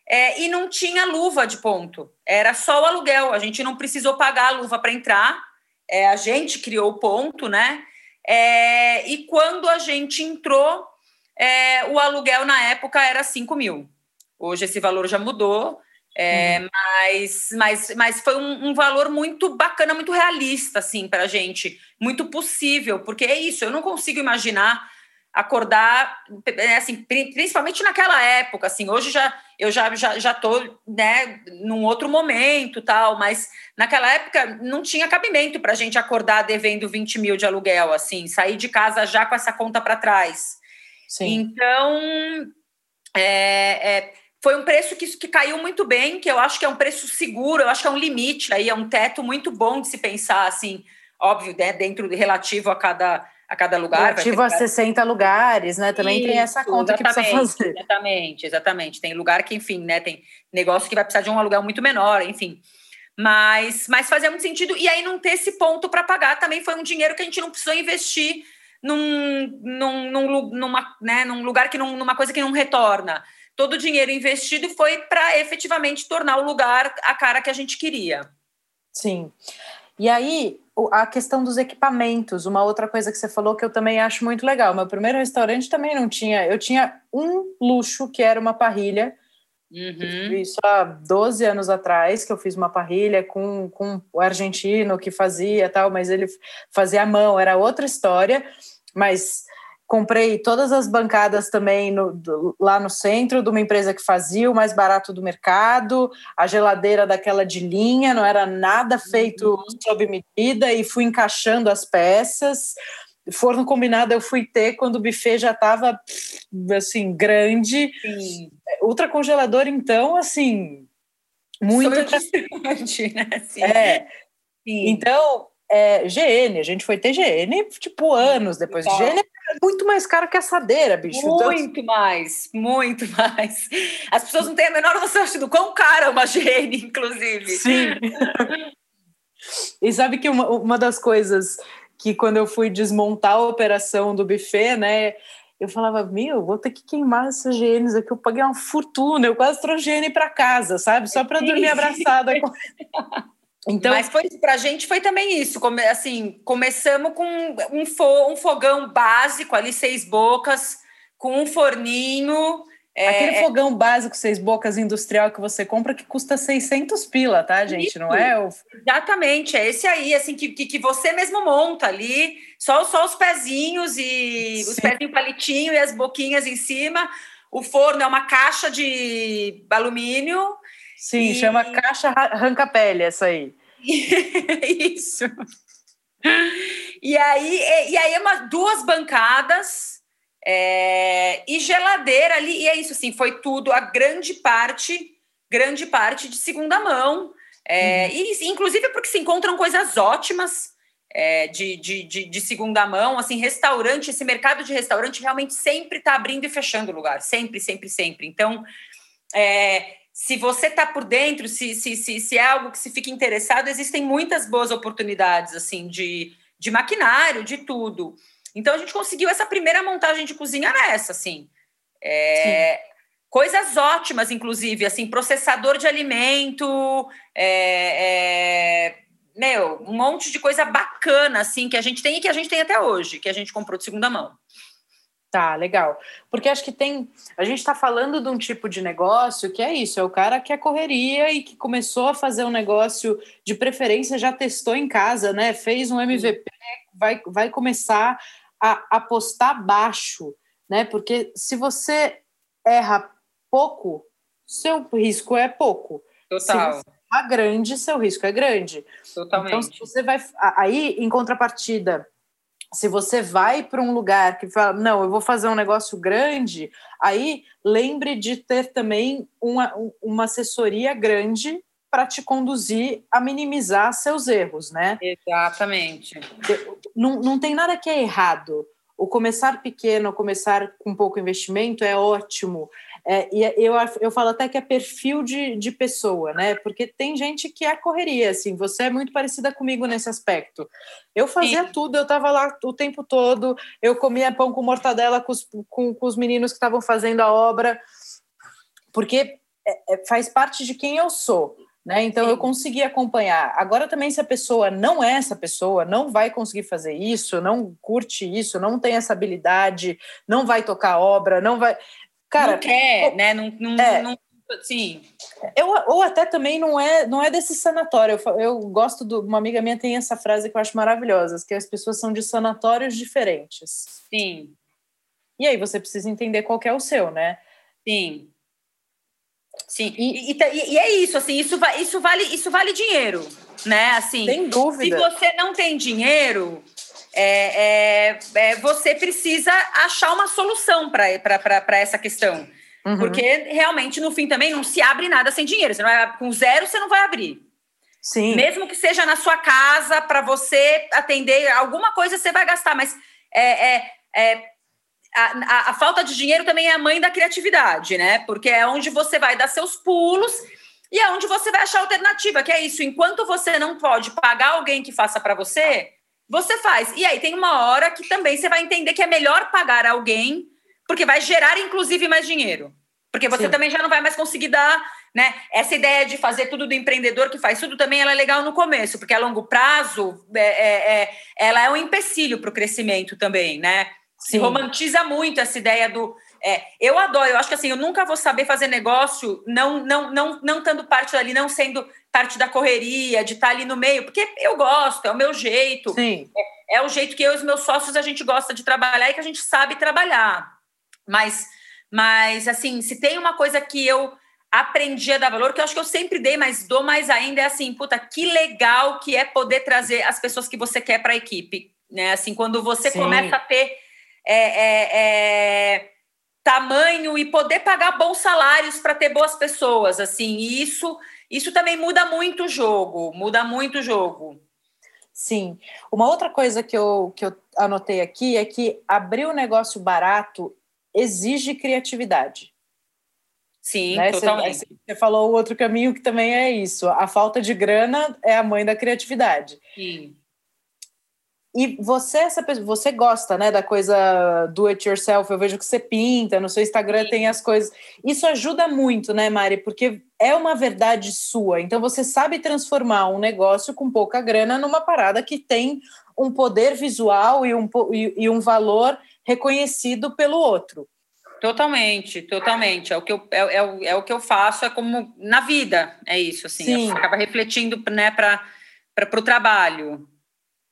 É, e não tinha luva de ponto. Era só o aluguel. A gente não precisou pagar a luva para entrar. É, a gente criou o ponto, né? É, e quando a gente entrou, é, o aluguel na época era 5 mil. Hoje esse valor já mudou. É, uhum. mas, mas, mas foi um, um, valor muito bacana, muito realista, assim, para a gente, muito possível, porque é isso, eu não consigo imaginar acordar, é, assim, principalmente naquela época, assim, hoje já eu já já já tô, né, num outro momento, tal, mas naquela época não tinha cabimento para a gente acordar devendo 20 mil de aluguel, assim, sair de casa já com essa conta para trás. Sim. Então, é, é foi um preço que, que caiu muito bem, que eu acho que é um preço seguro, eu acho que é um limite aí, é um teto muito bom de se pensar, assim, óbvio, né, dentro relativo a cada, a cada lugar. Relativo a 60 lugares, né? Também Isso, tem essa conta que precisa fazer. Exatamente, exatamente. Tem lugar que, enfim, né, tem negócio que vai precisar de um aluguel muito menor, enfim. Mas, mas fazia muito sentido. E aí não ter esse ponto para pagar também foi um dinheiro que a gente não precisou investir num, num, num, numa, né, num lugar que não, numa coisa que não retorna todo o dinheiro investido foi para efetivamente tornar o lugar a cara que a gente queria. Sim. E aí, a questão dos equipamentos, uma outra coisa que você falou que eu também acho muito legal. Meu primeiro restaurante também não tinha. Eu tinha um luxo, que era uma parrilha. Uhum. Isso há 12 anos atrás, que eu fiz uma parrilha com, com o argentino que fazia tal, mas ele fazia à mão, era outra história. Mas comprei todas as bancadas também no, do, lá no centro de uma empresa que fazia o mais barato do mercado, a geladeira daquela de linha, não era nada feito uhum. sob medida e fui encaixando as peças. Forno combinado eu fui ter quando o buffet já estava assim grande. Sim. Ultra congelador então assim muito grande, né? Sim. É. Sim. Então é, GN, a gente foi ter GN, tipo, anos depois. Tá. GN é muito mais caro que assadeira, bicho. Então, muito então... mais, muito mais. As pessoas não têm a menor noção do quão cara é uma GN, inclusive. Sim. e sabe que uma, uma das coisas que quando eu fui desmontar a operação do buffet, né, eu falava, meu, vou ter que queimar essas GNs aqui, eu paguei uma fortuna, eu quase trouxe GN para casa, sabe? Só para dormir abraçada. Então, Mas foi para a gente foi também isso. Come, assim, começamos com um, fo, um fogão básico ali, seis bocas, com um forninho. É, Aquele é, fogão básico, seis bocas industrial que você compra que custa 600 pila, tá, gente? Isso, Não é? O... Exatamente, é esse aí, assim, que, que, que, você mesmo monta ali, só, só os pezinhos e Sim. os pezinhos palitinho e as boquinhas em cima. O forno é uma caixa de alumínio. Sim, e... chama caixa arranca-pele essa aí. Isso. E aí, e aí é uma, duas bancadas é, e geladeira ali, e é isso assim, foi tudo, a grande parte, grande parte de segunda mão. É, uhum. e, inclusive porque se encontram coisas ótimas é, de, de, de, de, segunda mão, assim, restaurante, esse mercado de restaurante realmente sempre está abrindo e fechando o lugar, sempre, sempre, sempre. Então, é, se você está por dentro, se, se, se, se, é algo que se fica interessado, existem muitas boas oportunidades, assim, de, de maquinário, de tudo. Então, a gente conseguiu essa primeira montagem de cozinha nessa, assim. É, coisas ótimas, inclusive, assim, processador de alimento, é, é, meu, um monte de coisa bacana, assim, que a gente tem e que a gente tem até hoje, que a gente comprou de segunda mão. Tá, legal. Porque acho que tem. A gente está falando de um tipo de negócio que é isso: é o cara que é correria e que começou a fazer um negócio de preferência, já testou em casa, né? Fez um MVP, vai, vai começar a apostar baixo, né? Porque se você erra pouco, seu risco é pouco. Total. Se você erra grande, seu risco é grande. Totalmente. Então, se você vai. Aí, em contrapartida se você vai para um lugar que fala, não, eu vou fazer um negócio grande, aí lembre de ter também uma, uma assessoria grande para te conduzir a minimizar seus erros, né? Exatamente. Não, não tem nada que é errado. O começar pequeno, começar com pouco investimento é ótimo. É, e é, eu, eu falo até que é perfil de, de pessoa, né? Porque tem gente que é correria, assim, você é muito parecida comigo nesse aspecto. Eu fazia Sim. tudo, eu estava lá o tempo todo, eu comia pão com mortadela com os, com, com os meninos que estavam fazendo a obra, porque é, é, faz parte de quem eu sou. Né? Então Sim. eu consegui acompanhar. Agora também se a pessoa não é essa pessoa, não vai conseguir fazer isso, não curte isso, não tem essa habilidade, não vai tocar obra, não vai. Cara, não quer, né? Não, não, é, não, sim. Eu, ou até também não é, não é desse sanatório. Eu, eu gosto de uma amiga minha tem essa frase que eu acho maravilhosa, que as pessoas são de sanatórios diferentes. Sim. E aí você precisa entender qual é o seu, né? Sim. Sim. E, e, e, é isso, assim, isso, isso vale, isso vale dinheiro, né? Assim, Sem dúvida. Se você não tem dinheiro, é, é, é, você precisa achar uma solução para essa questão. Uhum. Porque realmente, no fim, também não se abre nada sem dinheiro. Você vai, com zero, você não vai abrir. Sim. Mesmo que seja na sua casa, para você atender alguma coisa, você vai gastar. Mas é, é, é a, a, a, falta de dinheiro também é a mãe da criatividade, né? Porque é onde você vai dar seus pulos e é onde você vai achar alternativa, que é isso. Enquanto você não pode pagar alguém que faça para você, você faz. E aí tem uma hora que também você vai entender que é melhor pagar alguém, porque vai gerar, inclusive, mais dinheiro. Porque você Sim. também já não vai mais conseguir dar, né? Essa ideia de fazer tudo do empreendedor que faz tudo também ela é legal no começo, porque a longo prazo é, é, é ela é um empecilho para o crescimento também, né? Se romantiza muito essa ideia do. É, eu adoro, eu acho que assim, eu nunca vou saber fazer negócio não não não não estando parte dali, não sendo parte da correria, de estar ali no meio, porque eu gosto, é o meu jeito. Sim. É, é o jeito que eu e os meus sócios a gente gosta de trabalhar e que a gente sabe trabalhar. Mas, mas assim, se tem uma coisa que eu aprendi a dar valor, que eu acho que eu sempre dei, mas dou mais ainda, é assim, puta, que legal que é poder trazer as pessoas que você quer para a equipe. Né? Assim, quando você Sim. começa a ter é, é, é, tamanho e poder pagar bons salários para ter boas pessoas, assim, e isso isso também muda muito o jogo, muda muito o jogo. Sim. Uma outra coisa que eu, que eu anotei aqui é que abrir um negócio barato exige criatividade. Sim, né? totalmente. Você, você falou o outro caminho que também é isso. A falta de grana é a mãe da criatividade. Sim. E você, essa pessoa, você gosta, né, da coisa do it yourself. Eu vejo que você pinta, no seu Instagram Sim. tem as coisas. Isso ajuda muito, né, Mari? Porque é uma verdade sua. Então você sabe transformar um negócio com pouca grana numa parada que tem um poder visual e um, e, e um valor reconhecido pelo outro. Totalmente, totalmente. É o que eu, é, é, é o que eu faço, é como na vida, é isso, assim. Sim. Acaba refletindo né, para o trabalho.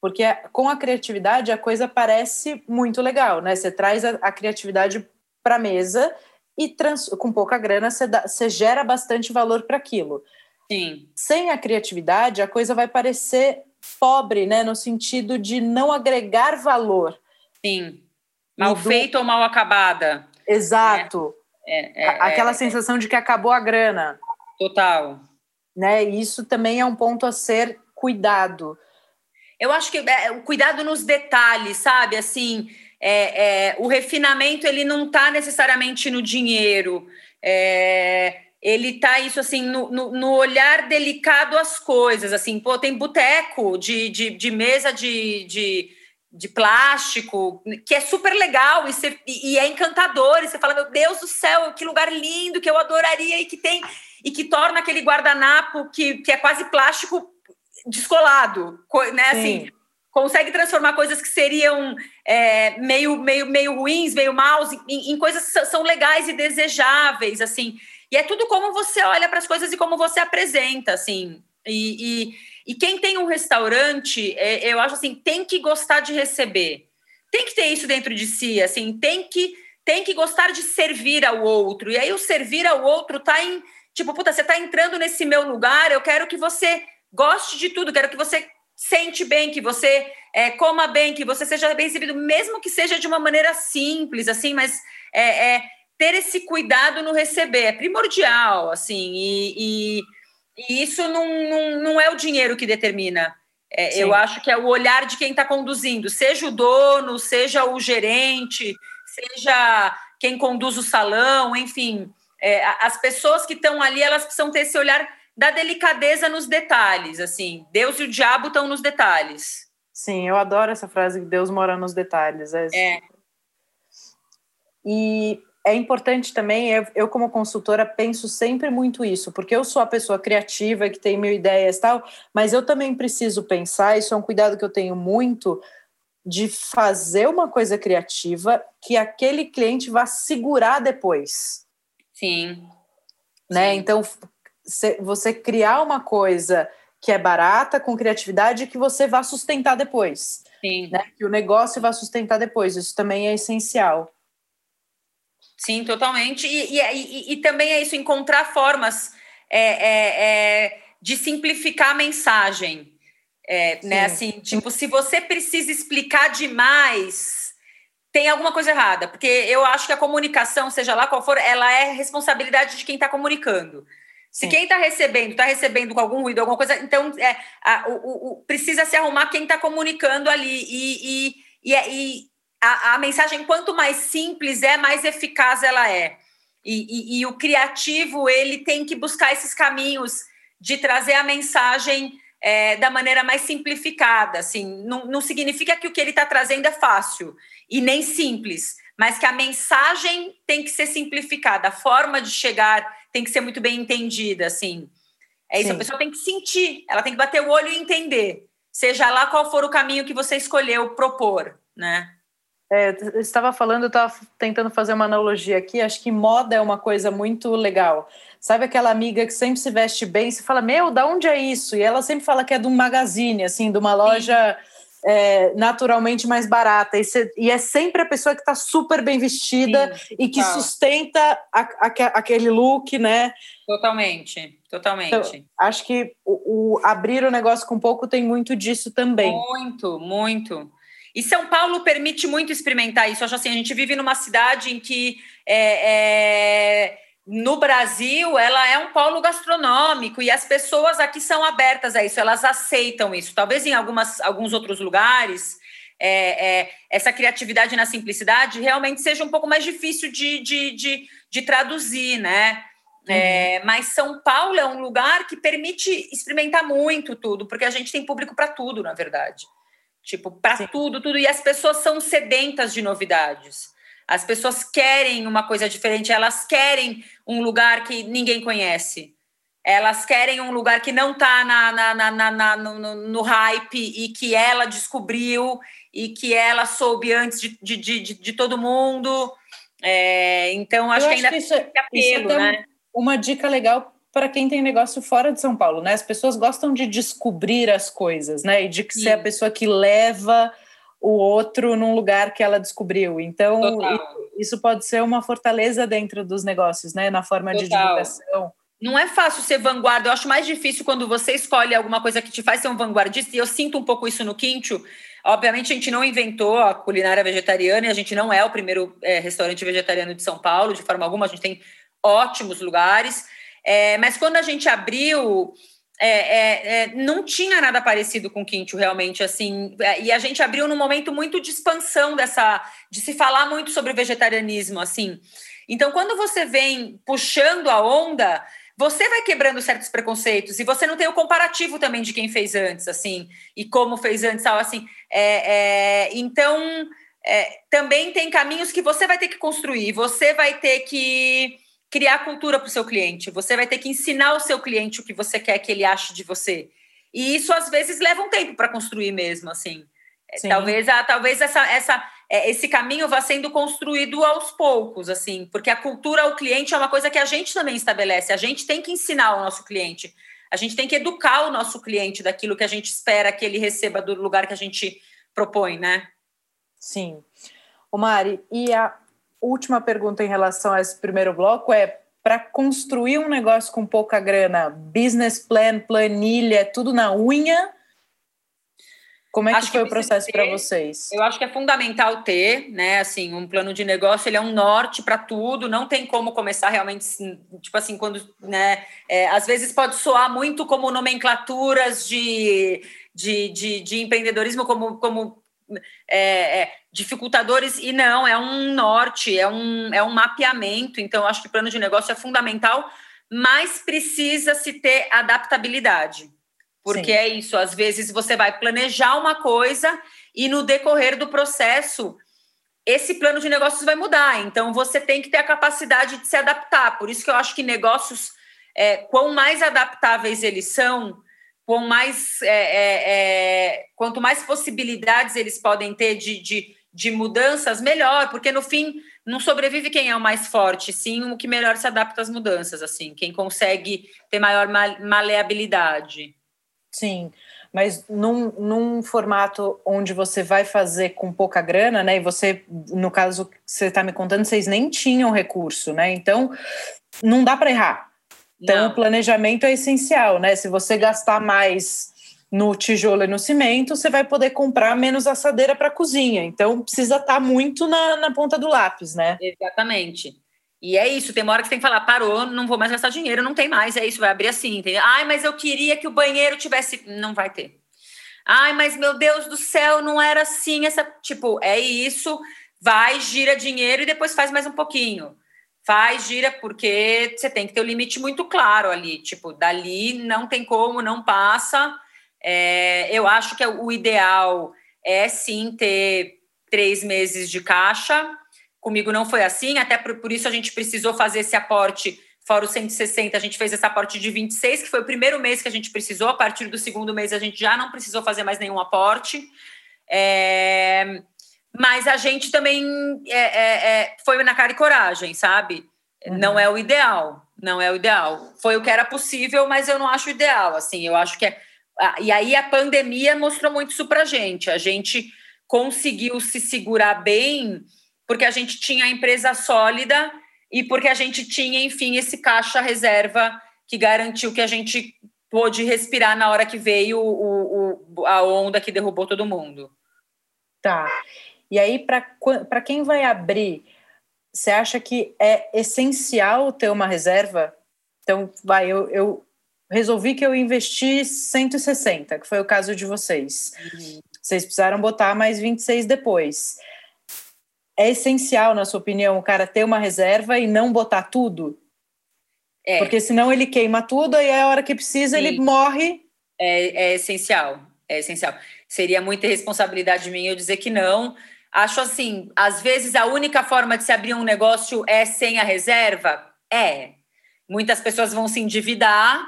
Porque com a criatividade a coisa parece muito legal, né? Você traz a, a criatividade para a mesa e trans, com pouca grana você, dá, você gera bastante valor para aquilo. Sim. Sem a criatividade, a coisa vai parecer pobre, né? No sentido de não agregar valor. Sim. Mal do... feito ou mal acabada. Exato. É, é, Aquela é, sensação de que acabou a grana. Total. Né? E isso também é um ponto a ser cuidado. Eu acho que é, o cuidado nos detalhes, sabe? Assim, é, é, o refinamento ele não está necessariamente no dinheiro. É, ele tá isso assim no, no, no, olhar delicado às coisas assim pô tem boteco de, de, de, mesa de, de, de, plástico que é super legal e, e, é encantador e você fala meu Deus do céu que lugar lindo que eu adoraria e que tem e que torna aquele guardanapo que, que é quase plástico descolado, né? Assim, consegue transformar coisas que seriam é, meio, meio, meio ruins, meio maus, em, em, coisas que são legais e desejáveis, assim. E é tudo como você olha para as coisas e como você apresenta, assim. E, e, e quem tem um restaurante, é, eu acho assim, tem que gostar de receber. Tem que ter isso dentro de si, assim, tem que tem que gostar de servir ao outro. E aí o servir ao outro tá em, tipo, puta, você tá entrando nesse meu lugar, eu quero que você goste de tudo, quero que você sente bem, que você é, coma bem, que você seja bem recebido, mesmo que seja de uma maneira simples, assim, mas é, é ter esse cuidado no receber. É primordial, assim, e, e, e isso não, não, não, é o dinheiro que determina. É, eu acho que é o olhar de quem está conduzindo, seja o dono, seja o gerente, seja quem conduz o salão, enfim, é, as pessoas que estão ali, elas precisam ter esse olhar da delicadeza nos detalhes, assim. Deus e o diabo estão nos detalhes. Sim, eu adoro essa frase que Deus mora nos detalhes. É. é. E é importante também, eu, eu, como consultora penso sempre muito isso, porque eu sou a pessoa criativa que tem mil ideias e tal, mas eu também preciso pensar, isso é um cuidado que eu tenho muito, de fazer uma coisa criativa que aquele cliente vá segurar depois. Sim. Né? Sim. Então, você criar uma coisa que é barata, com criatividade, que você vá sustentar depois. Sim. Né? Que o negócio vá sustentar depois. Isso também é essencial. Sim, totalmente. E, e, e, e também é isso, encontrar formas é, é, é, de simplificar a mensagem. É, né? Assim, tipo, se você precisa explicar demais, tem alguma coisa errada. Porque eu acho que a comunicação, seja lá qual for, ela é responsabilidade de quem está comunicando. Se quem está recebendo está recebendo com algum ruído, alguma coisa, então é, a, o, o, precisa se arrumar quem está comunicando ali. E, e, e, é, e a, a, mensagem, quanto mais simples é, mais eficaz ela é. E, e, o criativo, ele tem que buscar esses caminhos de trazer a mensagem é, da maneira mais simplificada. Assim, não, não significa que o que ele está trazendo é fácil e nem simples, mas que a mensagem tem que ser simplificada, a forma de chegar tem que ser muito bem entendida, assim. É isso, Sim. a pessoa tem que sentir, ela tem que bater o olho e entender, seja lá qual for o caminho que você escolheu propor, né? É, eu estava falando, eu estava tentando fazer uma analogia aqui, acho que moda é uma coisa muito legal. Sabe aquela amiga que sempre se veste bem, você fala, meu, da onde é isso? E ela sempre fala que é de um magazine, assim, de uma loja... Sim é, naturalmente mais barata. E, cê, e, é sempre a pessoa que está super bem vestida Sim, e que sustenta a, a, aquele look, né? Totalmente, totalmente. Então, acho que o, o, abrir o negócio com pouco tem muito disso também. Muito, muito. E São Paulo permite muito experimentar isso. Eu acho assim, a gente vive numa cidade em que é, é no Brasil, ela é um polo gastronômico e as pessoas aqui são abertas a isso, elas aceitam isso. Talvez em algumas, alguns outros lugares, é, é, essa criatividade na simplicidade realmente seja um pouco mais difícil de, de, de, de traduzir, né? Uhum. É, mas São Paulo é um lugar que permite experimentar muito tudo, porque a gente tem público para tudo, na verdade. Tipo, para tudo, tudo. E as pessoas são sedentas de novidades. As pessoas querem uma coisa diferente, elas querem um lugar que ninguém conhece. Elas querem um lugar que não está na, na, na, na no, no, hype e que ela descobriu e que ela soube antes de, de, de, de todo mundo. É, então, acho, acho que ainda que isso, é- apelo, isso é né? Uma dica legal para quem tem negócio fora de São Paulo, né? As pessoas gostam de descobrir as coisas, né? E de ser a pessoa que leva o outro num lugar que ela descobriu. Então, isso pode ser uma fortaleza dentro dos negócios, né? Na forma Total. de divulgação. Não é fácil ser vanguarda. Eu acho mais difícil quando você escolhe alguma coisa que te faz ser um vanguardista. E eu sinto um pouco isso no Quinto. Obviamente, a gente não inventou a culinária vegetariana e a gente não é o primeiro é, restaurante vegetariano de São Paulo, de forma alguma. A gente tem ótimos lugares. É, mas quando a gente abriu, é, é, é não tinha nada parecido com o Quinto, realmente. assim. É, e a gente abriu num momento muito de expansão dessa. de se falar muito sobre vegetarianismo. assim. Então, quando você vem puxando a onda você vai quebrando certos preconceitos e você não tem o comparativo também de quem fez antes, assim, e como fez antes, tal, assim. É, é, então, também tem caminhos que você vai ter que construir, você vai ter que criar cultura para o seu cliente, você vai ter que ensinar o seu cliente o que você quer que ele ache de você. E isso às vezes leva um tempo para construir mesmo, assim. É, Sim. Talvez, a, talvez essa, essa, é, esse caminho vá sendo construído aos poucos, assim, porque a cultura ao cliente é uma coisa que a gente também estabelece. A gente tem que ensinar o nosso cliente, a gente tem que educar o nosso cliente daquilo que a gente espera que ele receba do lugar que a gente propõe, né? Sim. O Mari, e a última pergunta em relação a esse primeiro bloco é para construir um negócio com pouca grana, business plan, planilha, tudo na unha como é que acho foi que o processo para vocês? Eu acho que é fundamental ter, né, assim, um plano de negócio, ele é um norte para tudo, não tem como começar realmente, tipo assim, quando, né, é, às vezes pode soar muito como nomenclaturas de, de, de, de empreendedorismo, como, como é, é, dificultadores, e não, é um norte, é um, é um mapeamento, então acho que plano de negócio é fundamental, mas precisa se ter adaptabilidade. Porque Sim. é isso, às vezes você vai planejar uma coisa e no decorrer do processo esse plano de negócios vai mudar. Então você tem que ter a capacidade de se adaptar. Por isso que eu acho que negócios, é, quão mais adaptáveis eles são, mais, é, é, é, quanto mais possibilidades eles podem ter de, de, de mudanças, melhor. Porque no fim não sobrevive quem é o mais forte, sim o que melhor se adapta às mudanças, assim, quem consegue ter maior maleabilidade. Sim, mas num, num formato onde você vai fazer com pouca grana, né? E você, no caso que você está me contando, vocês nem tinham recurso, né? Então, não dá para errar. Então, não. o planejamento é essencial, né? Se você gastar mais no tijolo e no cimento, você vai poder comprar menos assadeira para cozinha. Então, precisa estar tá muito na, na ponta do lápis, né? Exatamente. E é isso, tem uma hora que você tem que falar, parou, não vou mais gastar dinheiro, não tem mais, é isso, vai abrir assim, entendeu? Ai, mas eu queria que o banheiro tivesse. Não vai ter. Ai, mas meu Deus do céu, não era assim, essa. Tipo, é isso, vai, gira dinheiro e depois faz mais um pouquinho. Faz, gira, porque você tem que ter o um limite muito claro ali. Tipo, dali não tem como, não passa. É, eu acho que é o ideal é sim ter três meses de caixa Comigo não foi assim, até por, por isso a gente precisou fazer esse aporte fora os 160, a gente fez esse aporte de 26, que foi o primeiro mês que a gente precisou. A partir do segundo mês, a gente já não precisou fazer mais nenhum aporte. É... Mas a gente também é, é, é foi na cara e coragem, sabe? Uhum. Não é o ideal, não é o ideal. Foi o que era possível, mas eu não acho ideal. Assim, eu acho que é. E aí a pandemia mostrou muito isso pra gente. A gente conseguiu se segurar bem porque a gente tinha a empresa sólida e porque a gente tinha, enfim, esse caixa reserva que garantiu que a gente pôde respirar na hora que veio o, o, a onda que derrubou todo mundo. Tá. E aí, para quem vai abrir, você acha que é essencial ter uma reserva? Então, vai, eu, eu resolvi que eu investi 160, que foi o caso de vocês. Uhum. Vocês precisaram botar mais 26 depois é essencial, na sua opinião, o cara ter uma reserva e não botar tudo? É. Porque senão ele queima tudo e a hora que precisa Sim. ele morre. É, é essencial, é essencial. Seria muita responsabilidade minha eu dizer que não. Acho assim, às vezes a única forma de se abrir um negócio é sem a reserva? É. Muitas pessoas vão se endividar,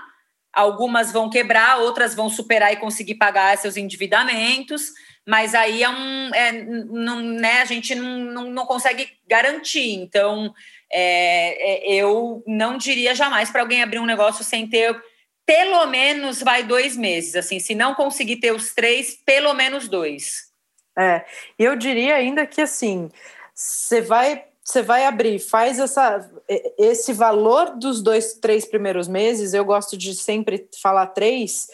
algumas vão quebrar, outras vão superar e conseguir pagar seus endividamentos, mas aí é um. É, não, né, a gente não, não, não consegue garantir. Então, é, é, eu não diria jamais para alguém abrir um negócio sem ter pelo menos vai dois meses. Assim, se não conseguir ter os três, pelo menos dois. É, eu diria ainda que assim, você vai você vai abrir, faz essa, esse valor dos dois, três primeiros meses, eu gosto de sempre falar três,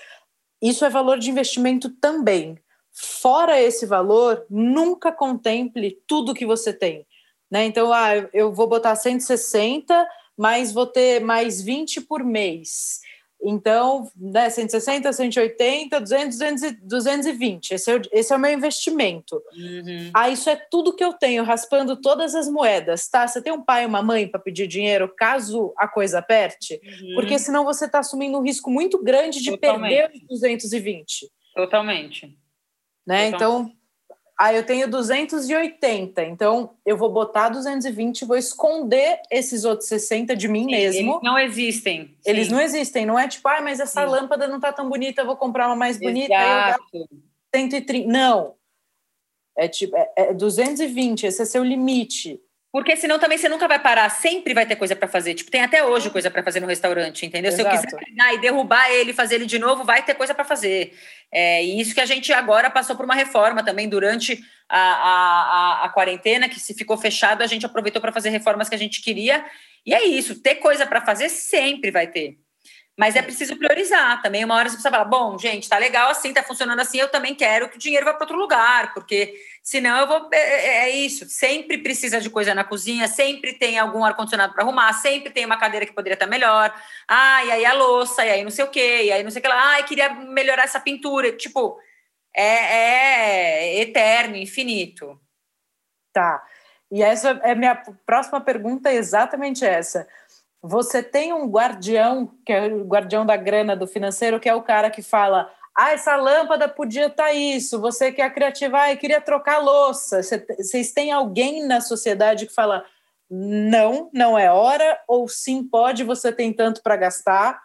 isso é valor de investimento também. Fora esse valor, nunca contemple tudo que você tem. Né? Então, ah, eu vou botar 160, mas vou ter mais 20 por mês. Então, né, 160, 180, 200, 200 220. Esse é, o, esse é o meu investimento. Uhum. Ah, isso é tudo que eu tenho, raspando todas as moedas, tá? Você tem um pai e uma mãe para pedir dinheiro caso a coisa aperte? Uhum. Porque senão você está assumindo um risco muito grande de Totalmente. perder os 220. Totalmente. Né? Totalmente. Então, ah, eu tenho 280, então eu vou botar 220 vou esconder esses outros 60 de mim Sim, mesmo. Eles não existem. Sim. Eles não existem, não é tipo, ah, mas essa Sim. lâmpada não tá tão bonita, vou comprar uma mais bonita. Exato. Eu 130. Não. É tipo, é, é 220, esse é seu limite. Porque senão também você nunca vai parar, sempre vai ter coisa para fazer. Tipo, tem até hoje coisa para fazer no restaurante, entendeu? Exato. Se eu quiser pegar e derrubar ele, fazer ele de novo, vai ter coisa para fazer. É, e isso que a gente agora passou por uma reforma também durante a, a, a, a quarentena, que se ficou fechado, a gente aproveitou para fazer reformas que a gente queria. E é isso, ter coisa para fazer sempre vai ter. Mas é preciso priorizar também. Uma hora você precisa falar: bom, gente, tá legal assim, tá funcionando assim, eu também quero que o dinheiro vá para outro lugar, porque senão eu vou. É, é, é, isso. Sempre precisa de coisa na cozinha, sempre tem algum ar-condicionado para arrumar, sempre tem uma cadeira que poderia estar melhor. Ah, e aí a louça, e aí não sei o quê, e aí não sei o que lá. Ah, queria melhorar essa pintura. Tipo, é, é eterno, infinito. Tá. E essa é minha próxima pergunta, é exatamente essa você tem um guardião, que é o guardião da grana do financeiro, que é o cara que fala: ah, essa lâmpada podia estar tá isso, você quer criativar e queria trocar louça. Vocês têm alguém na sociedade que fala: não, não é hora, ou sim, pode, você tem tanto para gastar.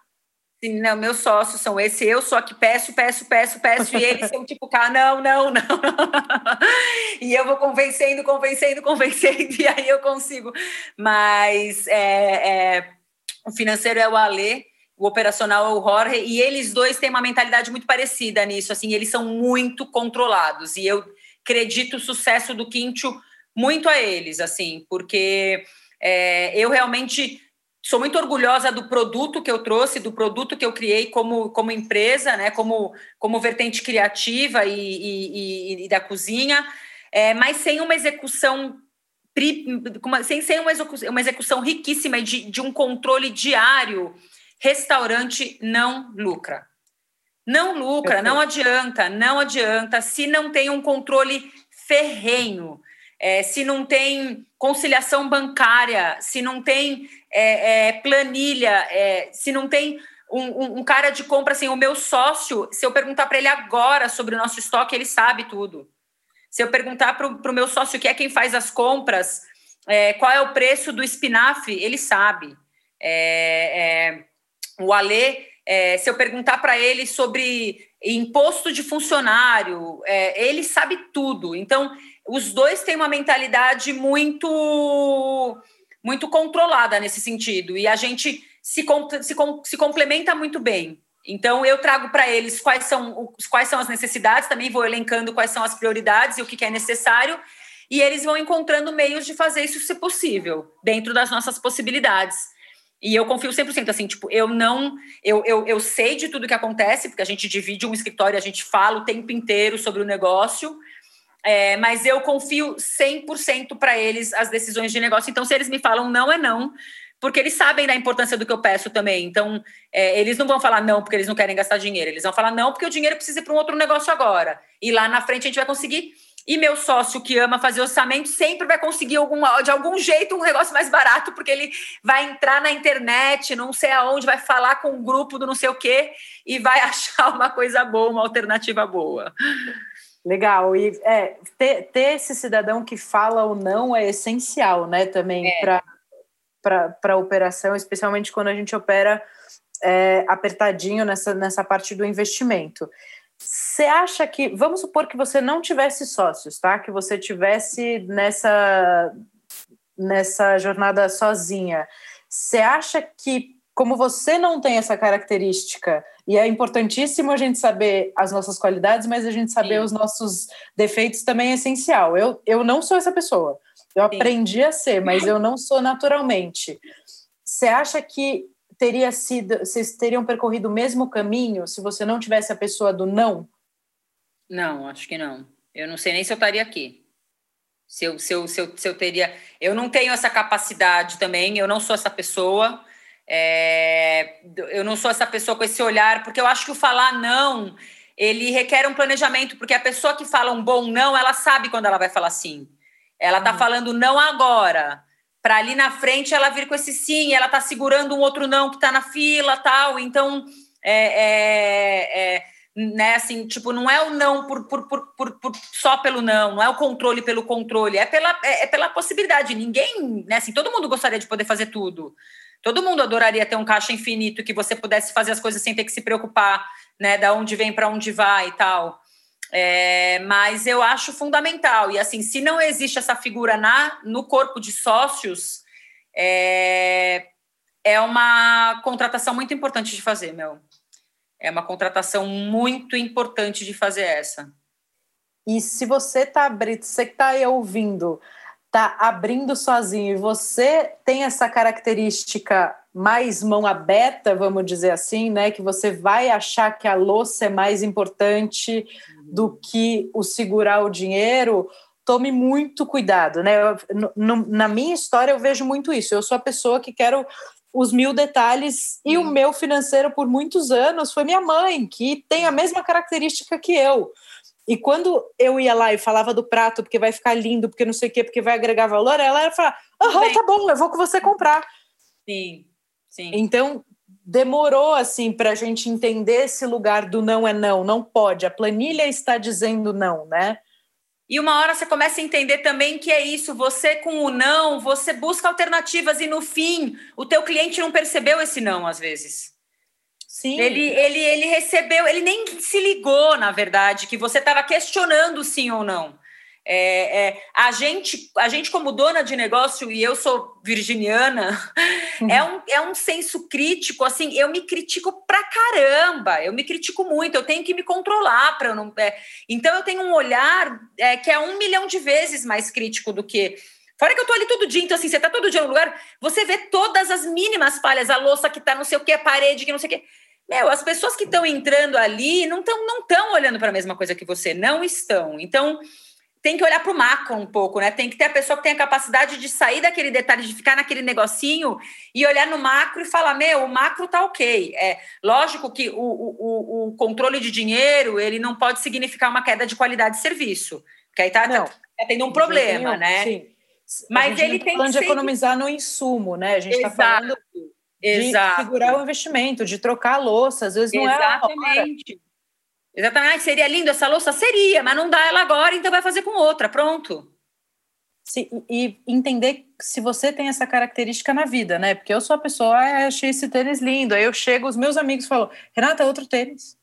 Não, meus sócios são esse, eu só que peço, peço, peço, peço, e eles são tipo, cá, não, não, não. e eu vou convencendo, convencendo, convencendo, e aí eu consigo. Mas é, é, o financeiro é o Alê, o operacional é o Jorge, e eles dois têm uma mentalidade muito parecida nisso, assim, eles são muito controlados, e eu acredito o sucesso do Quinto muito a eles, assim, porque é, eu realmente sou muito orgulhosa do produto que eu trouxe, do produto que eu criei como, como empresa, né, como, como vertente criativa e, e, e da cozinha, é, mas sem uma execução sem, sem uma, execução, uma execução riquíssima de, de um controle diário, restaurante não lucra. Não lucra, não adianta, não adianta se não tem um controle ferrenho, é, se não tem conciliação bancária, se não tem é, é, planilha, é, se não tem um, um, um, cara de compra, assim, o meu sócio, se eu perguntar para ele agora sobre o nosso estoque, ele sabe tudo. Se eu perguntar para o meu sócio, que é quem faz as compras, é, qual é o preço do espinafre, ele sabe. É, o Alê, se eu perguntar para ele sobre imposto de funcionário, ele sabe tudo. Então, os dois têm uma mentalidade muito muito controlada nesse sentido e a gente se, se, se complementa muito bem. Então eu trago para eles quais são quais são as necessidades, também vou elencando quais são as prioridades e o que, que é necessário e eles vão encontrando meios de fazer isso se possível dentro das nossas possibilidades. E eu confio 100%, assim, tipo, eu não, eu, eu, eu sei de tudo que acontece, porque a gente divide um escritório, a gente fala o tempo inteiro sobre o negócio, é, mas eu confio 100% para eles as decisões de negócio. Então, se eles me falam não, é não, porque eles sabem da importância do que eu peço também. Então, é, eles não vão falar não porque eles não querem gastar dinheiro, eles vão falar não porque o dinheiro precisa ir para um outro negócio agora. E lá na frente a gente vai conseguir. E meu sócio que ama fazer orçamento sempre vai conseguir algum, de algum jeito um negócio mais barato, porque ele vai entrar na internet, não sei aonde, vai falar com um grupo do não sei o quê e vai achar uma coisa boa, uma alternativa boa. Legal. E é, ter, ter esse cidadão que fala ou não é essencial, né, também é. para a operação, especialmente quando a gente opera é, apertadinho nessa, nessa parte do investimento. Você acha que, vamos supor que você não tivesse sócios, tá? Que você tivesse nessa nessa jornada sozinha. Você acha que como você não tem essa característica, e é importantíssimo a gente saber as nossas qualidades, mas a gente saber Sim. os nossos defeitos também é essencial. Eu, eu não sou essa pessoa. Eu Sim. aprendi a ser, mas eu não sou naturalmente. Você acha que teria sido, vocês teriam percorrido o mesmo caminho se você não tivesse a pessoa do não? Não, acho que não. Eu não sei nem se eu estaria aqui. Se eu, se eu, se eu, se eu teria. Eu não tenho essa capacidade também, eu não sou essa pessoa. É, eu não sou essa pessoa com esse olhar, porque eu acho que o falar não, ele requer um planejamento, porque a pessoa que fala um bom não, ela sabe quando ela vai falar sim. Ela tá uhum. falando não agora, para ali na frente ela vir com esse sim, ela tá segurando um outro não que tá na fila, tal. Então, é, é, é né, assim, tipo, não é o não por, por, por, por, só pelo não, não é o controle pelo controle, é pela, é, é pela possibilidade. Ninguém, né, assim, todo mundo gostaria de poder fazer tudo. Todo mundo adoraria ter um caixa infinito que você pudesse fazer as coisas sem ter que se preocupar, né, da onde vem para onde vai e tal. É, mas eu acho fundamental. E assim, se não existe essa figura na no corpo de sócios, é, é uma contratação muito importante de fazer, meu. É uma contratação muito importante de fazer essa. E se você está você que está aí ouvindo, tá abrindo sozinho e você tem essa característica mais mão aberta, vamos dizer assim, né, que você vai achar que a louça é mais importante uhum. do que o segurar o dinheiro, tome muito cuidado, né? Eu, no, na minha história eu vejo muito isso. Eu sou a pessoa que quero os mil detalhes e o uhum. meu financeiro por muitos anos foi minha mãe, que tem a mesma característica que eu. E quando eu ia lá e falava do prato, porque vai ficar lindo, porque não sei o quê, porque vai agregar valor, ela ia falar: aham, tá bom, eu vou com você comprar. Sim, sim. Então, demorou assim para a gente entender esse lugar do não é não, não pode. A planilha está dizendo não, né? E uma hora você começa a entender também que é isso, você com o não, você busca alternativas e no fim o teu cliente não percebeu esse não às vezes. Sim. Ele, ele, ele recebeu, ele nem se ligou, na verdade, que você estava questionando sim ou não. É, é, a, gente, a gente, como dona de negócio, e eu sou virginiana, uhum. é, um, é um senso crítico. Assim, eu me critico pra caramba, eu me critico muito, eu tenho que me controlar para não. É, então, eu tenho um olhar é, que é um milhão de vezes mais crítico do que. Fora que eu tô ali todo dia, então assim, você tá todo dia no lugar, você vê todas as mínimas falhas, a louça que tá não sei o que, a parede que não sei o que. Meu, as pessoas que estão entrando ali não estão não tão olhando para a mesma coisa que você, não estão. Então, tem que olhar para o macro um pouco, né? Tem que ter a pessoa que tem a capacidade de sair daquele detalhe, de ficar naquele negocinho e olhar no macro e falar: meu, o macro tá ok. É lógico que o, o, o controle de dinheiro ele não pode significar uma queda de qualidade de serviço, porque aí tá, tá, tá tendo um problema, né? Sim. Mas ele tá tem falando que de economizar no insumo, né? A gente está falando Exato. de segurar o investimento, de trocar a louça, às vezes não Exatamente. é Exatamente. Ah, seria lindo essa louça? Seria, mas não dá ela agora, então vai fazer com outra, pronto. Sim, e entender se você tem essa característica na vida, né? Porque eu sou a pessoa, ah, achei esse tênis lindo. Aí eu chego, os meus amigos falam, Renata, outro tênis.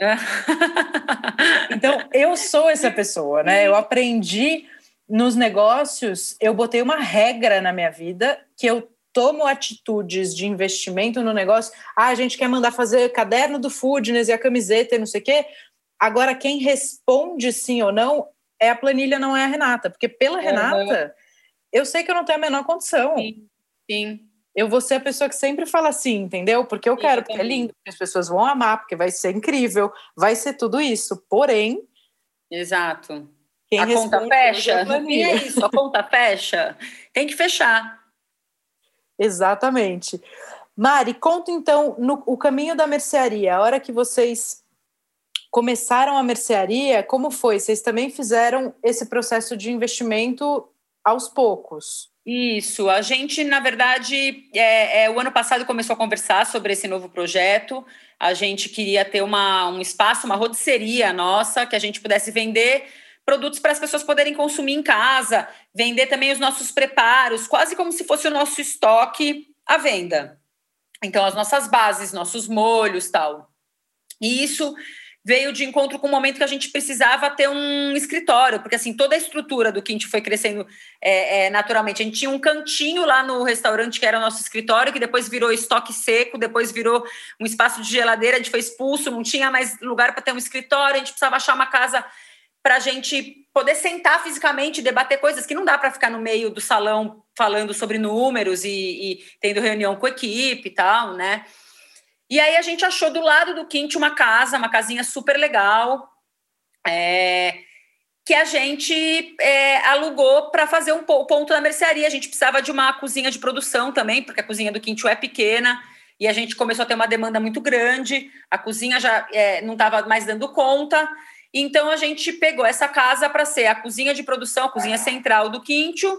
então, eu sou essa pessoa, né? Eu aprendi nos negócios, eu botei uma regra na minha vida que eu tomo atitudes de investimento no negócio, ah, a gente quer mandar fazer caderno do Foodness e a camiseta e não sei o quê. Agora, quem responde sim ou não é a planilha, não é a Renata. Porque pela Renata, eu sei que eu não tenho a menor condição. Sim, sim. Eu vou ser a pessoa que sempre fala sim, entendeu? Porque eu sim, quero, porque é lindo, porque as pessoas vão amar, porque vai ser incrível, vai ser tudo isso. Porém. Exato. a conta fecha. E é isso, a conta fecha. Tem que fechar. Exatamente. Mari, conta então no, o caminho da mercearia, a hora que vocês começaram a mercearia, como foi? Vocês também fizeram esse processo de investimento aos poucos? Isso, a gente, na verdade, é, é, o ano passado começou a conversar sobre esse novo projeto. A gente queria ter uma, um espaço, uma rotisseria nossa, que a gente pudesse vender produtos para as pessoas poderem consumir em casa, vender também os nossos preparos, quase como se fosse o nosso estoque à venda. Então, as nossas bases, nossos molhos, tal. E isso veio de encontro com o momento que a gente precisava ter um escritório, porque assim, toda a estrutura do Quinte foi crescendo é, é, naturalmente. A gente tinha um cantinho lá no restaurante que era o nosso escritório, que depois virou estoque seco, depois virou um espaço de geladeira, a gente foi expulso, não tinha mais lugar para ter um escritório, a gente precisava achar uma casa para a gente poder sentar fisicamente, debater coisas que não dá para ficar no meio do salão falando sobre números e, e tendo reunião com a equipe e tal, né? E aí a gente achou do lado do Quinte uma casa, uma casinha super legal, é, que a gente é, alugou para fazer um ponto da mercearia. A gente precisava de uma cozinha de produção também, porque a cozinha do Quinte é pequena, e a gente começou a ter uma demanda muito grande, a cozinha já é, não estava mais dando conta. Então a gente pegou essa casa para ser a cozinha de produção, a cozinha central do Quintio,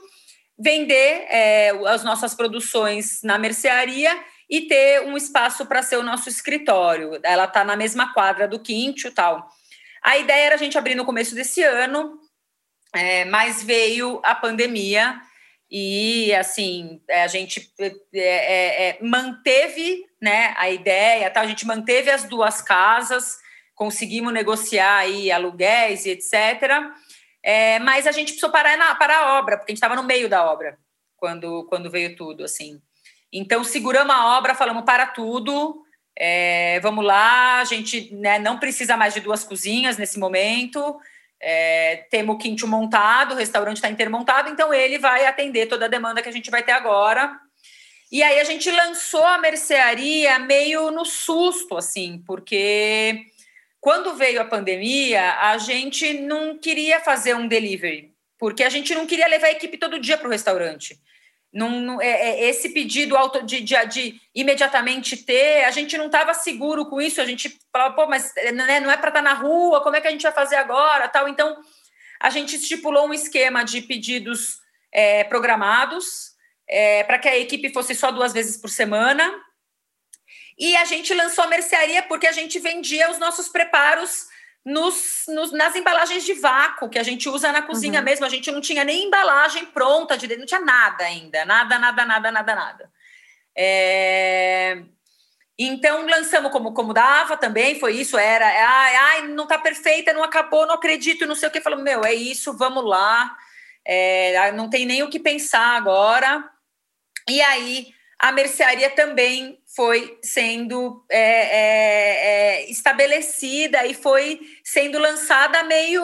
vender é, as nossas produções na mercearia e ter um espaço para ser o nosso escritório. Ela está na mesma quadra do Quintio tal. A ideia era a gente abrir no começo desse ano, é, mas veio a pandemia e assim a gente é, é, é manteve né, a ideia, tá? a gente manteve as duas casas, conseguimos negociar aí aluguéis e etc. É, mas a gente precisou parar, na, a obra, porque a gente estava no meio da obra quando, quando veio tudo, assim. Então, seguramos a obra, falamos para tudo, é, vamos lá, a gente né, não precisa mais de duas cozinhas nesse momento, é, temos o quinto montado, o restaurante está intermontado, então ele vai atender toda a demanda que a gente vai ter agora. E aí a gente lançou a mercearia meio no susto, assim, porque quando veio a pandemia, a gente não queria fazer um delivery, porque a gente não queria levar a equipe todo dia para o restaurante. Não, é, é, esse pedido auto, de, de, de, imediatamente ter, a gente não estava seguro com isso, a gente falava, pô, mas né, não é para estar tá na rua, como é que a gente vai fazer agora? tal Então, a gente estipulou um esquema de pedidos é, programados é, para que a equipe fosse só duas vezes por semana. E a gente lançou a mercearia porque a gente vendia os nossos preparos nos, nos, nas embalagens de vácuo que a gente usa na cozinha uhum. mesmo. A gente não tinha nem embalagem pronta de dentro, não tinha nada ainda, nada, nada, nada, nada, nada. É... Então lançamos como, como dava também, foi isso, era, ai, ai não tá perfeita, não acabou, não acredito, não sei o que. Falou, meu, é isso, vamos lá, é, não tem nem o que pensar agora. E aí a mercearia também foi sendo é, é, é, estabelecida e foi sendo lançada meio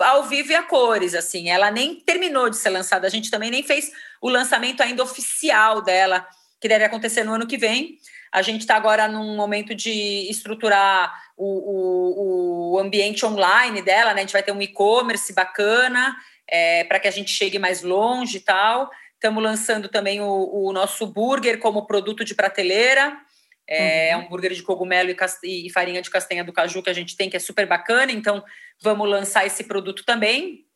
ao vivo e a cores, assim. Ela nem terminou de ser lançada, a gente também nem fez o lançamento ainda oficial dela, que deve acontecer no ano que vem. A gente está agora num momento de estruturar o, o, o, ambiente online dela, né? A gente vai ter um e-commerce bacana é, para que a gente chegue mais longe e tal. Estamos lançando também o, o, nosso burger como produto de prateleira. É, é uhum. um burger de cogumelo e, e, farinha de castanha do caju que a gente tem, que é super bacana. Então, vamos lançar esse produto também.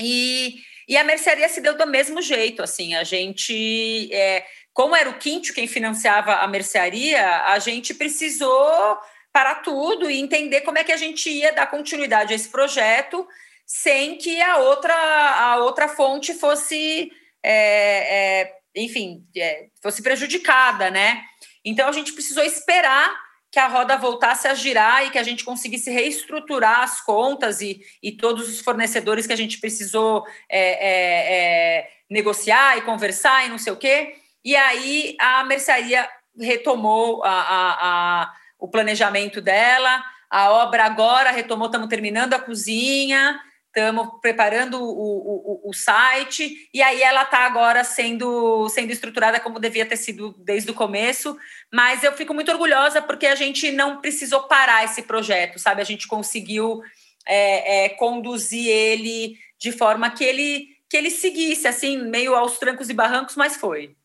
E, e a mercearia se deu do mesmo jeito. Assim, a gente, é, como era o Quinto quem financiava a mercearia, a gente precisou parar tudo e entender como é que a gente ia dar continuidade a esse projeto sem que a outra, a outra fonte fosse é, é, enfim, é, fosse prejudicada, né? Então a gente precisou esperar que a roda voltasse a girar e que a gente conseguisse reestruturar as contas e, e todos os fornecedores que a gente precisou é, é, negociar e conversar e não sei o quê. E aí a mercearia retomou a, a, a, o planejamento dela, a obra agora retomou, estamos terminando a cozinha, estamos preparando o, o, o, site, e aí ela está agora sendo, sendo estruturada como devia ter sido desde o começo, mas eu fico muito orgulhosa porque a gente não precisou parar esse projeto, sabe? A gente conseguiu é, é, conduzir ele de forma que ele, que ele seguisse, assim, meio aos trancos e barrancos, mas foi.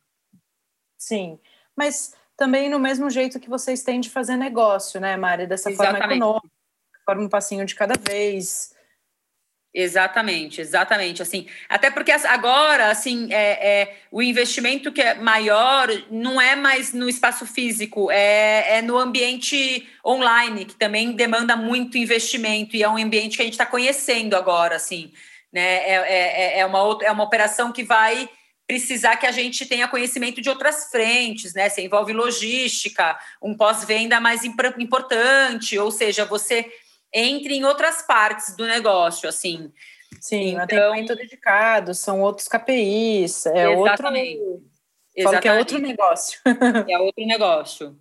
Sim, mas também no mesmo jeito que vocês têm de fazer negócio, né, Mari? Dessa Exatamente. forma econômica conforme um passinho de cada vez. Exatamente, exatamente. Assim, até porque agora, assim, é, é, o investimento que é maior não é mais no espaço físico, é, é no ambiente online, que também demanda muito investimento e é um ambiente que a gente está conhecendo agora, assim, né? É, é, é, é, uma outra, é uma operação que vai precisar que a gente tenha conhecimento de outras frentes, né? Você envolve logística, um pós-venda mais importante, ou seja, você entre em outras partes do negócio, assim. Sim, então, atendimento dedicado, são outros KPIs, é exatamente. outro. Falo que é outro negócio. É outro negócio.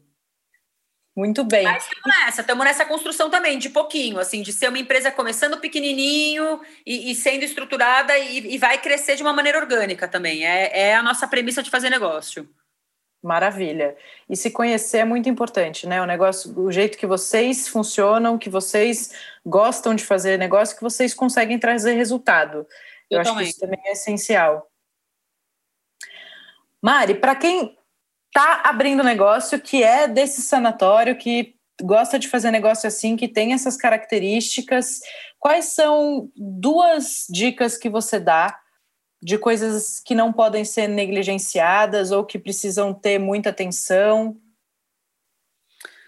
Muito bem. Mas estamos nessa, estamos nessa construção também, de pouquinho, assim, de ser uma empresa começando pequenininho e, e sendo estruturada e, e, vai crescer de uma maneira orgânica também. É, é a nossa premissa de fazer negócio. Maravilha. E se conhecer é muito importante, né? O negócio, o jeito que vocês funcionam, que vocês gostam de fazer negócio, que vocês conseguem trazer resultado. Eu, Eu acho que isso também é essencial. Mari, para quem está abrindo negócio, que é desse sanatório, que gosta de fazer negócio assim, que tem essas características, quais são duas dicas que você dá de coisas que não podem ser negligenciadas ou que precisam ter muita atenção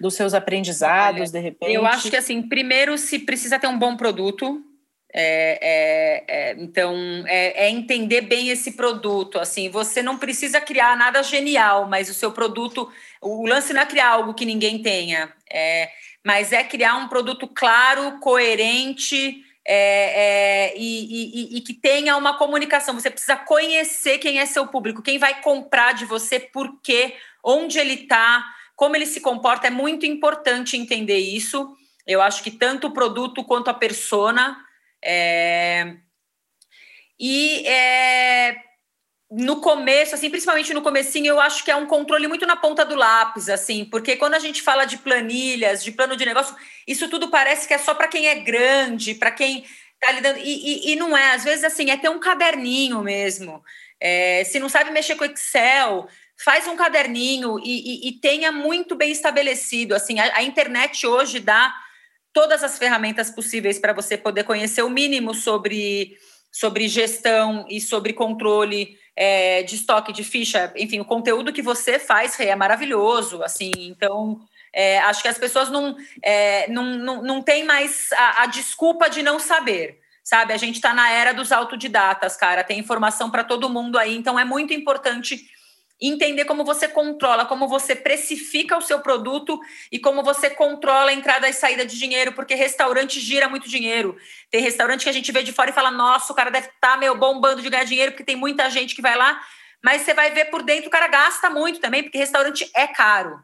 dos seus aprendizados, Olha, de repente? Eu acho que, assim, primeiro, se precisa ter um bom produto, é, é, é, então, é, é, entender bem esse produto. Assim, você não precisa criar nada genial, mas o seu produto, o lance não é criar algo que ninguém tenha, é, mas é criar um produto claro, coerente, é, é, e, e, e, que tenha uma comunicação. Você precisa conhecer quem é seu público, quem vai comprar de você, por quê, onde ele está, como ele se comporta. É muito importante entender isso. Eu acho que tanto o produto quanto a persona. É... E é, no começo, assim, principalmente no comecinho, eu acho que é um controle muito na ponta do lápis, assim, porque quando a gente fala de planilhas, de plano de negócio, isso tudo parece que é só para quem é grande, para quem está lidando, e, e, e, não é, às vezes, assim, é ter um caderninho mesmo. É, se não sabe mexer com Excel, faz um caderninho e, e tenha muito bem estabelecido, assim, a, a internet hoje dá todas as ferramentas possíveis para você poder conhecer o mínimo sobre, sobre gestão e sobre controle é, de estoque, de ficha, enfim, o conteúdo que você faz é maravilhoso, assim, então é, acho que as pessoas não, é, não, não, não têm mais a, a, desculpa de não saber, sabe? A gente está na era dos autodidatas, cara, tem informação para todo mundo aí, então é muito importante entender como você controla, como você precifica o seu produto e como você controla a entrada e saída de dinheiro, porque restaurante gira muito dinheiro. Tem restaurante que a gente vê de fora e fala: nossa, o cara deve estar tá, meu bombando de ganhar dinheiro, porque tem muita gente que vai lá, mas você vai ver por dentro, o cara gasta muito também, porque restaurante é caro.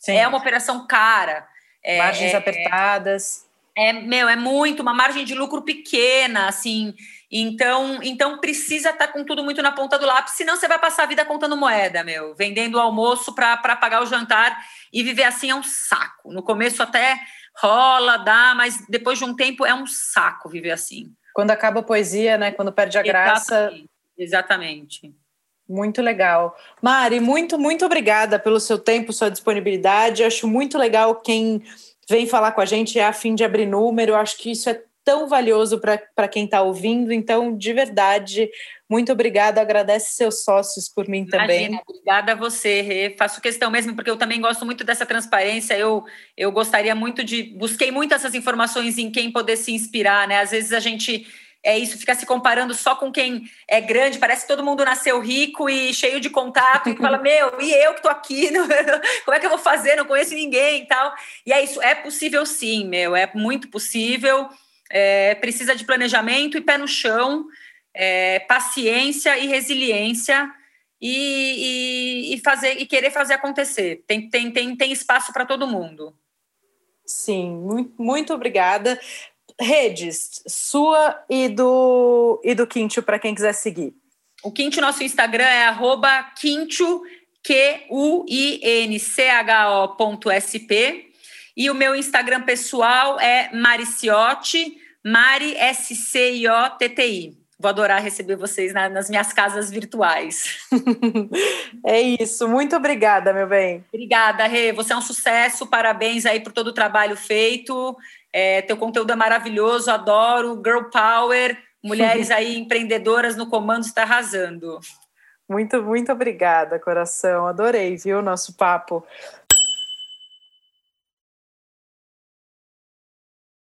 Sim. É uma operação cara. É, Margens é, apertadas. É, meu, é muito, uma margem de lucro pequena, assim. Então, então precisa estar tá com tudo muito na ponta do lápis, senão você vai passar a vida contando moeda, meu, vendendo o almoço para pagar o jantar e viver assim é um saco. No começo até rola, dá, mas depois de um tempo é um saco viver assim. Quando acaba a poesia, né? Quando perde a graça. Exatamente. Muito legal. Mari, muito, muito obrigada pelo seu tempo, sua disponibilidade. acho muito legal quem vem falar com a gente é a fim de abrir número. Eu acho que isso é tão valioso para quem está ouvindo. Então, de verdade, muito obrigada. Agradece seus sócios por mim também. Imagina, obrigada a você, Rê. Faço questão mesmo, porque eu também gosto muito dessa transparência. Eu, eu gostaria muito de. Busquei muito essas informações em quem poder se inspirar, né? Às vezes a gente. É isso, fica se comparando só com quem é grande, parece que todo mundo nasceu rico e cheio de contato, e fala, meu, e eu que tô aqui, como é que eu vou fazer? Não conheço ninguém e tal. E é isso, é possível sim, meu, é muito possível é, precisa de planejamento e pé no chão, é, paciência e resiliência e, e, e, fazer e querer fazer acontecer. Tem, tem, tem, tem espaço para todo mundo. Sim, muito, muito obrigada. Redes, sua e do, e do Quinto, para quem quiser seguir. O Quinto, nosso Instagram é arroba Quinto, Q-U-I-N-C-H-O.sp. E o meu Instagram pessoal é Mariciotti, Mari S-C-I-O-T-T-I. Vou adorar receber vocês na, nas minhas casas virtuais. é isso. Muito obrigada, meu bem. Obrigada, Rê. Você é um sucesso. Parabéns aí por todo o trabalho feito. É, teu conteúdo é maravilhoso, adoro. Girl Power, mulheres aí empreendedoras no comando, está arrasando. Muito, muito obrigada, coração. Adorei, viu, nosso papo.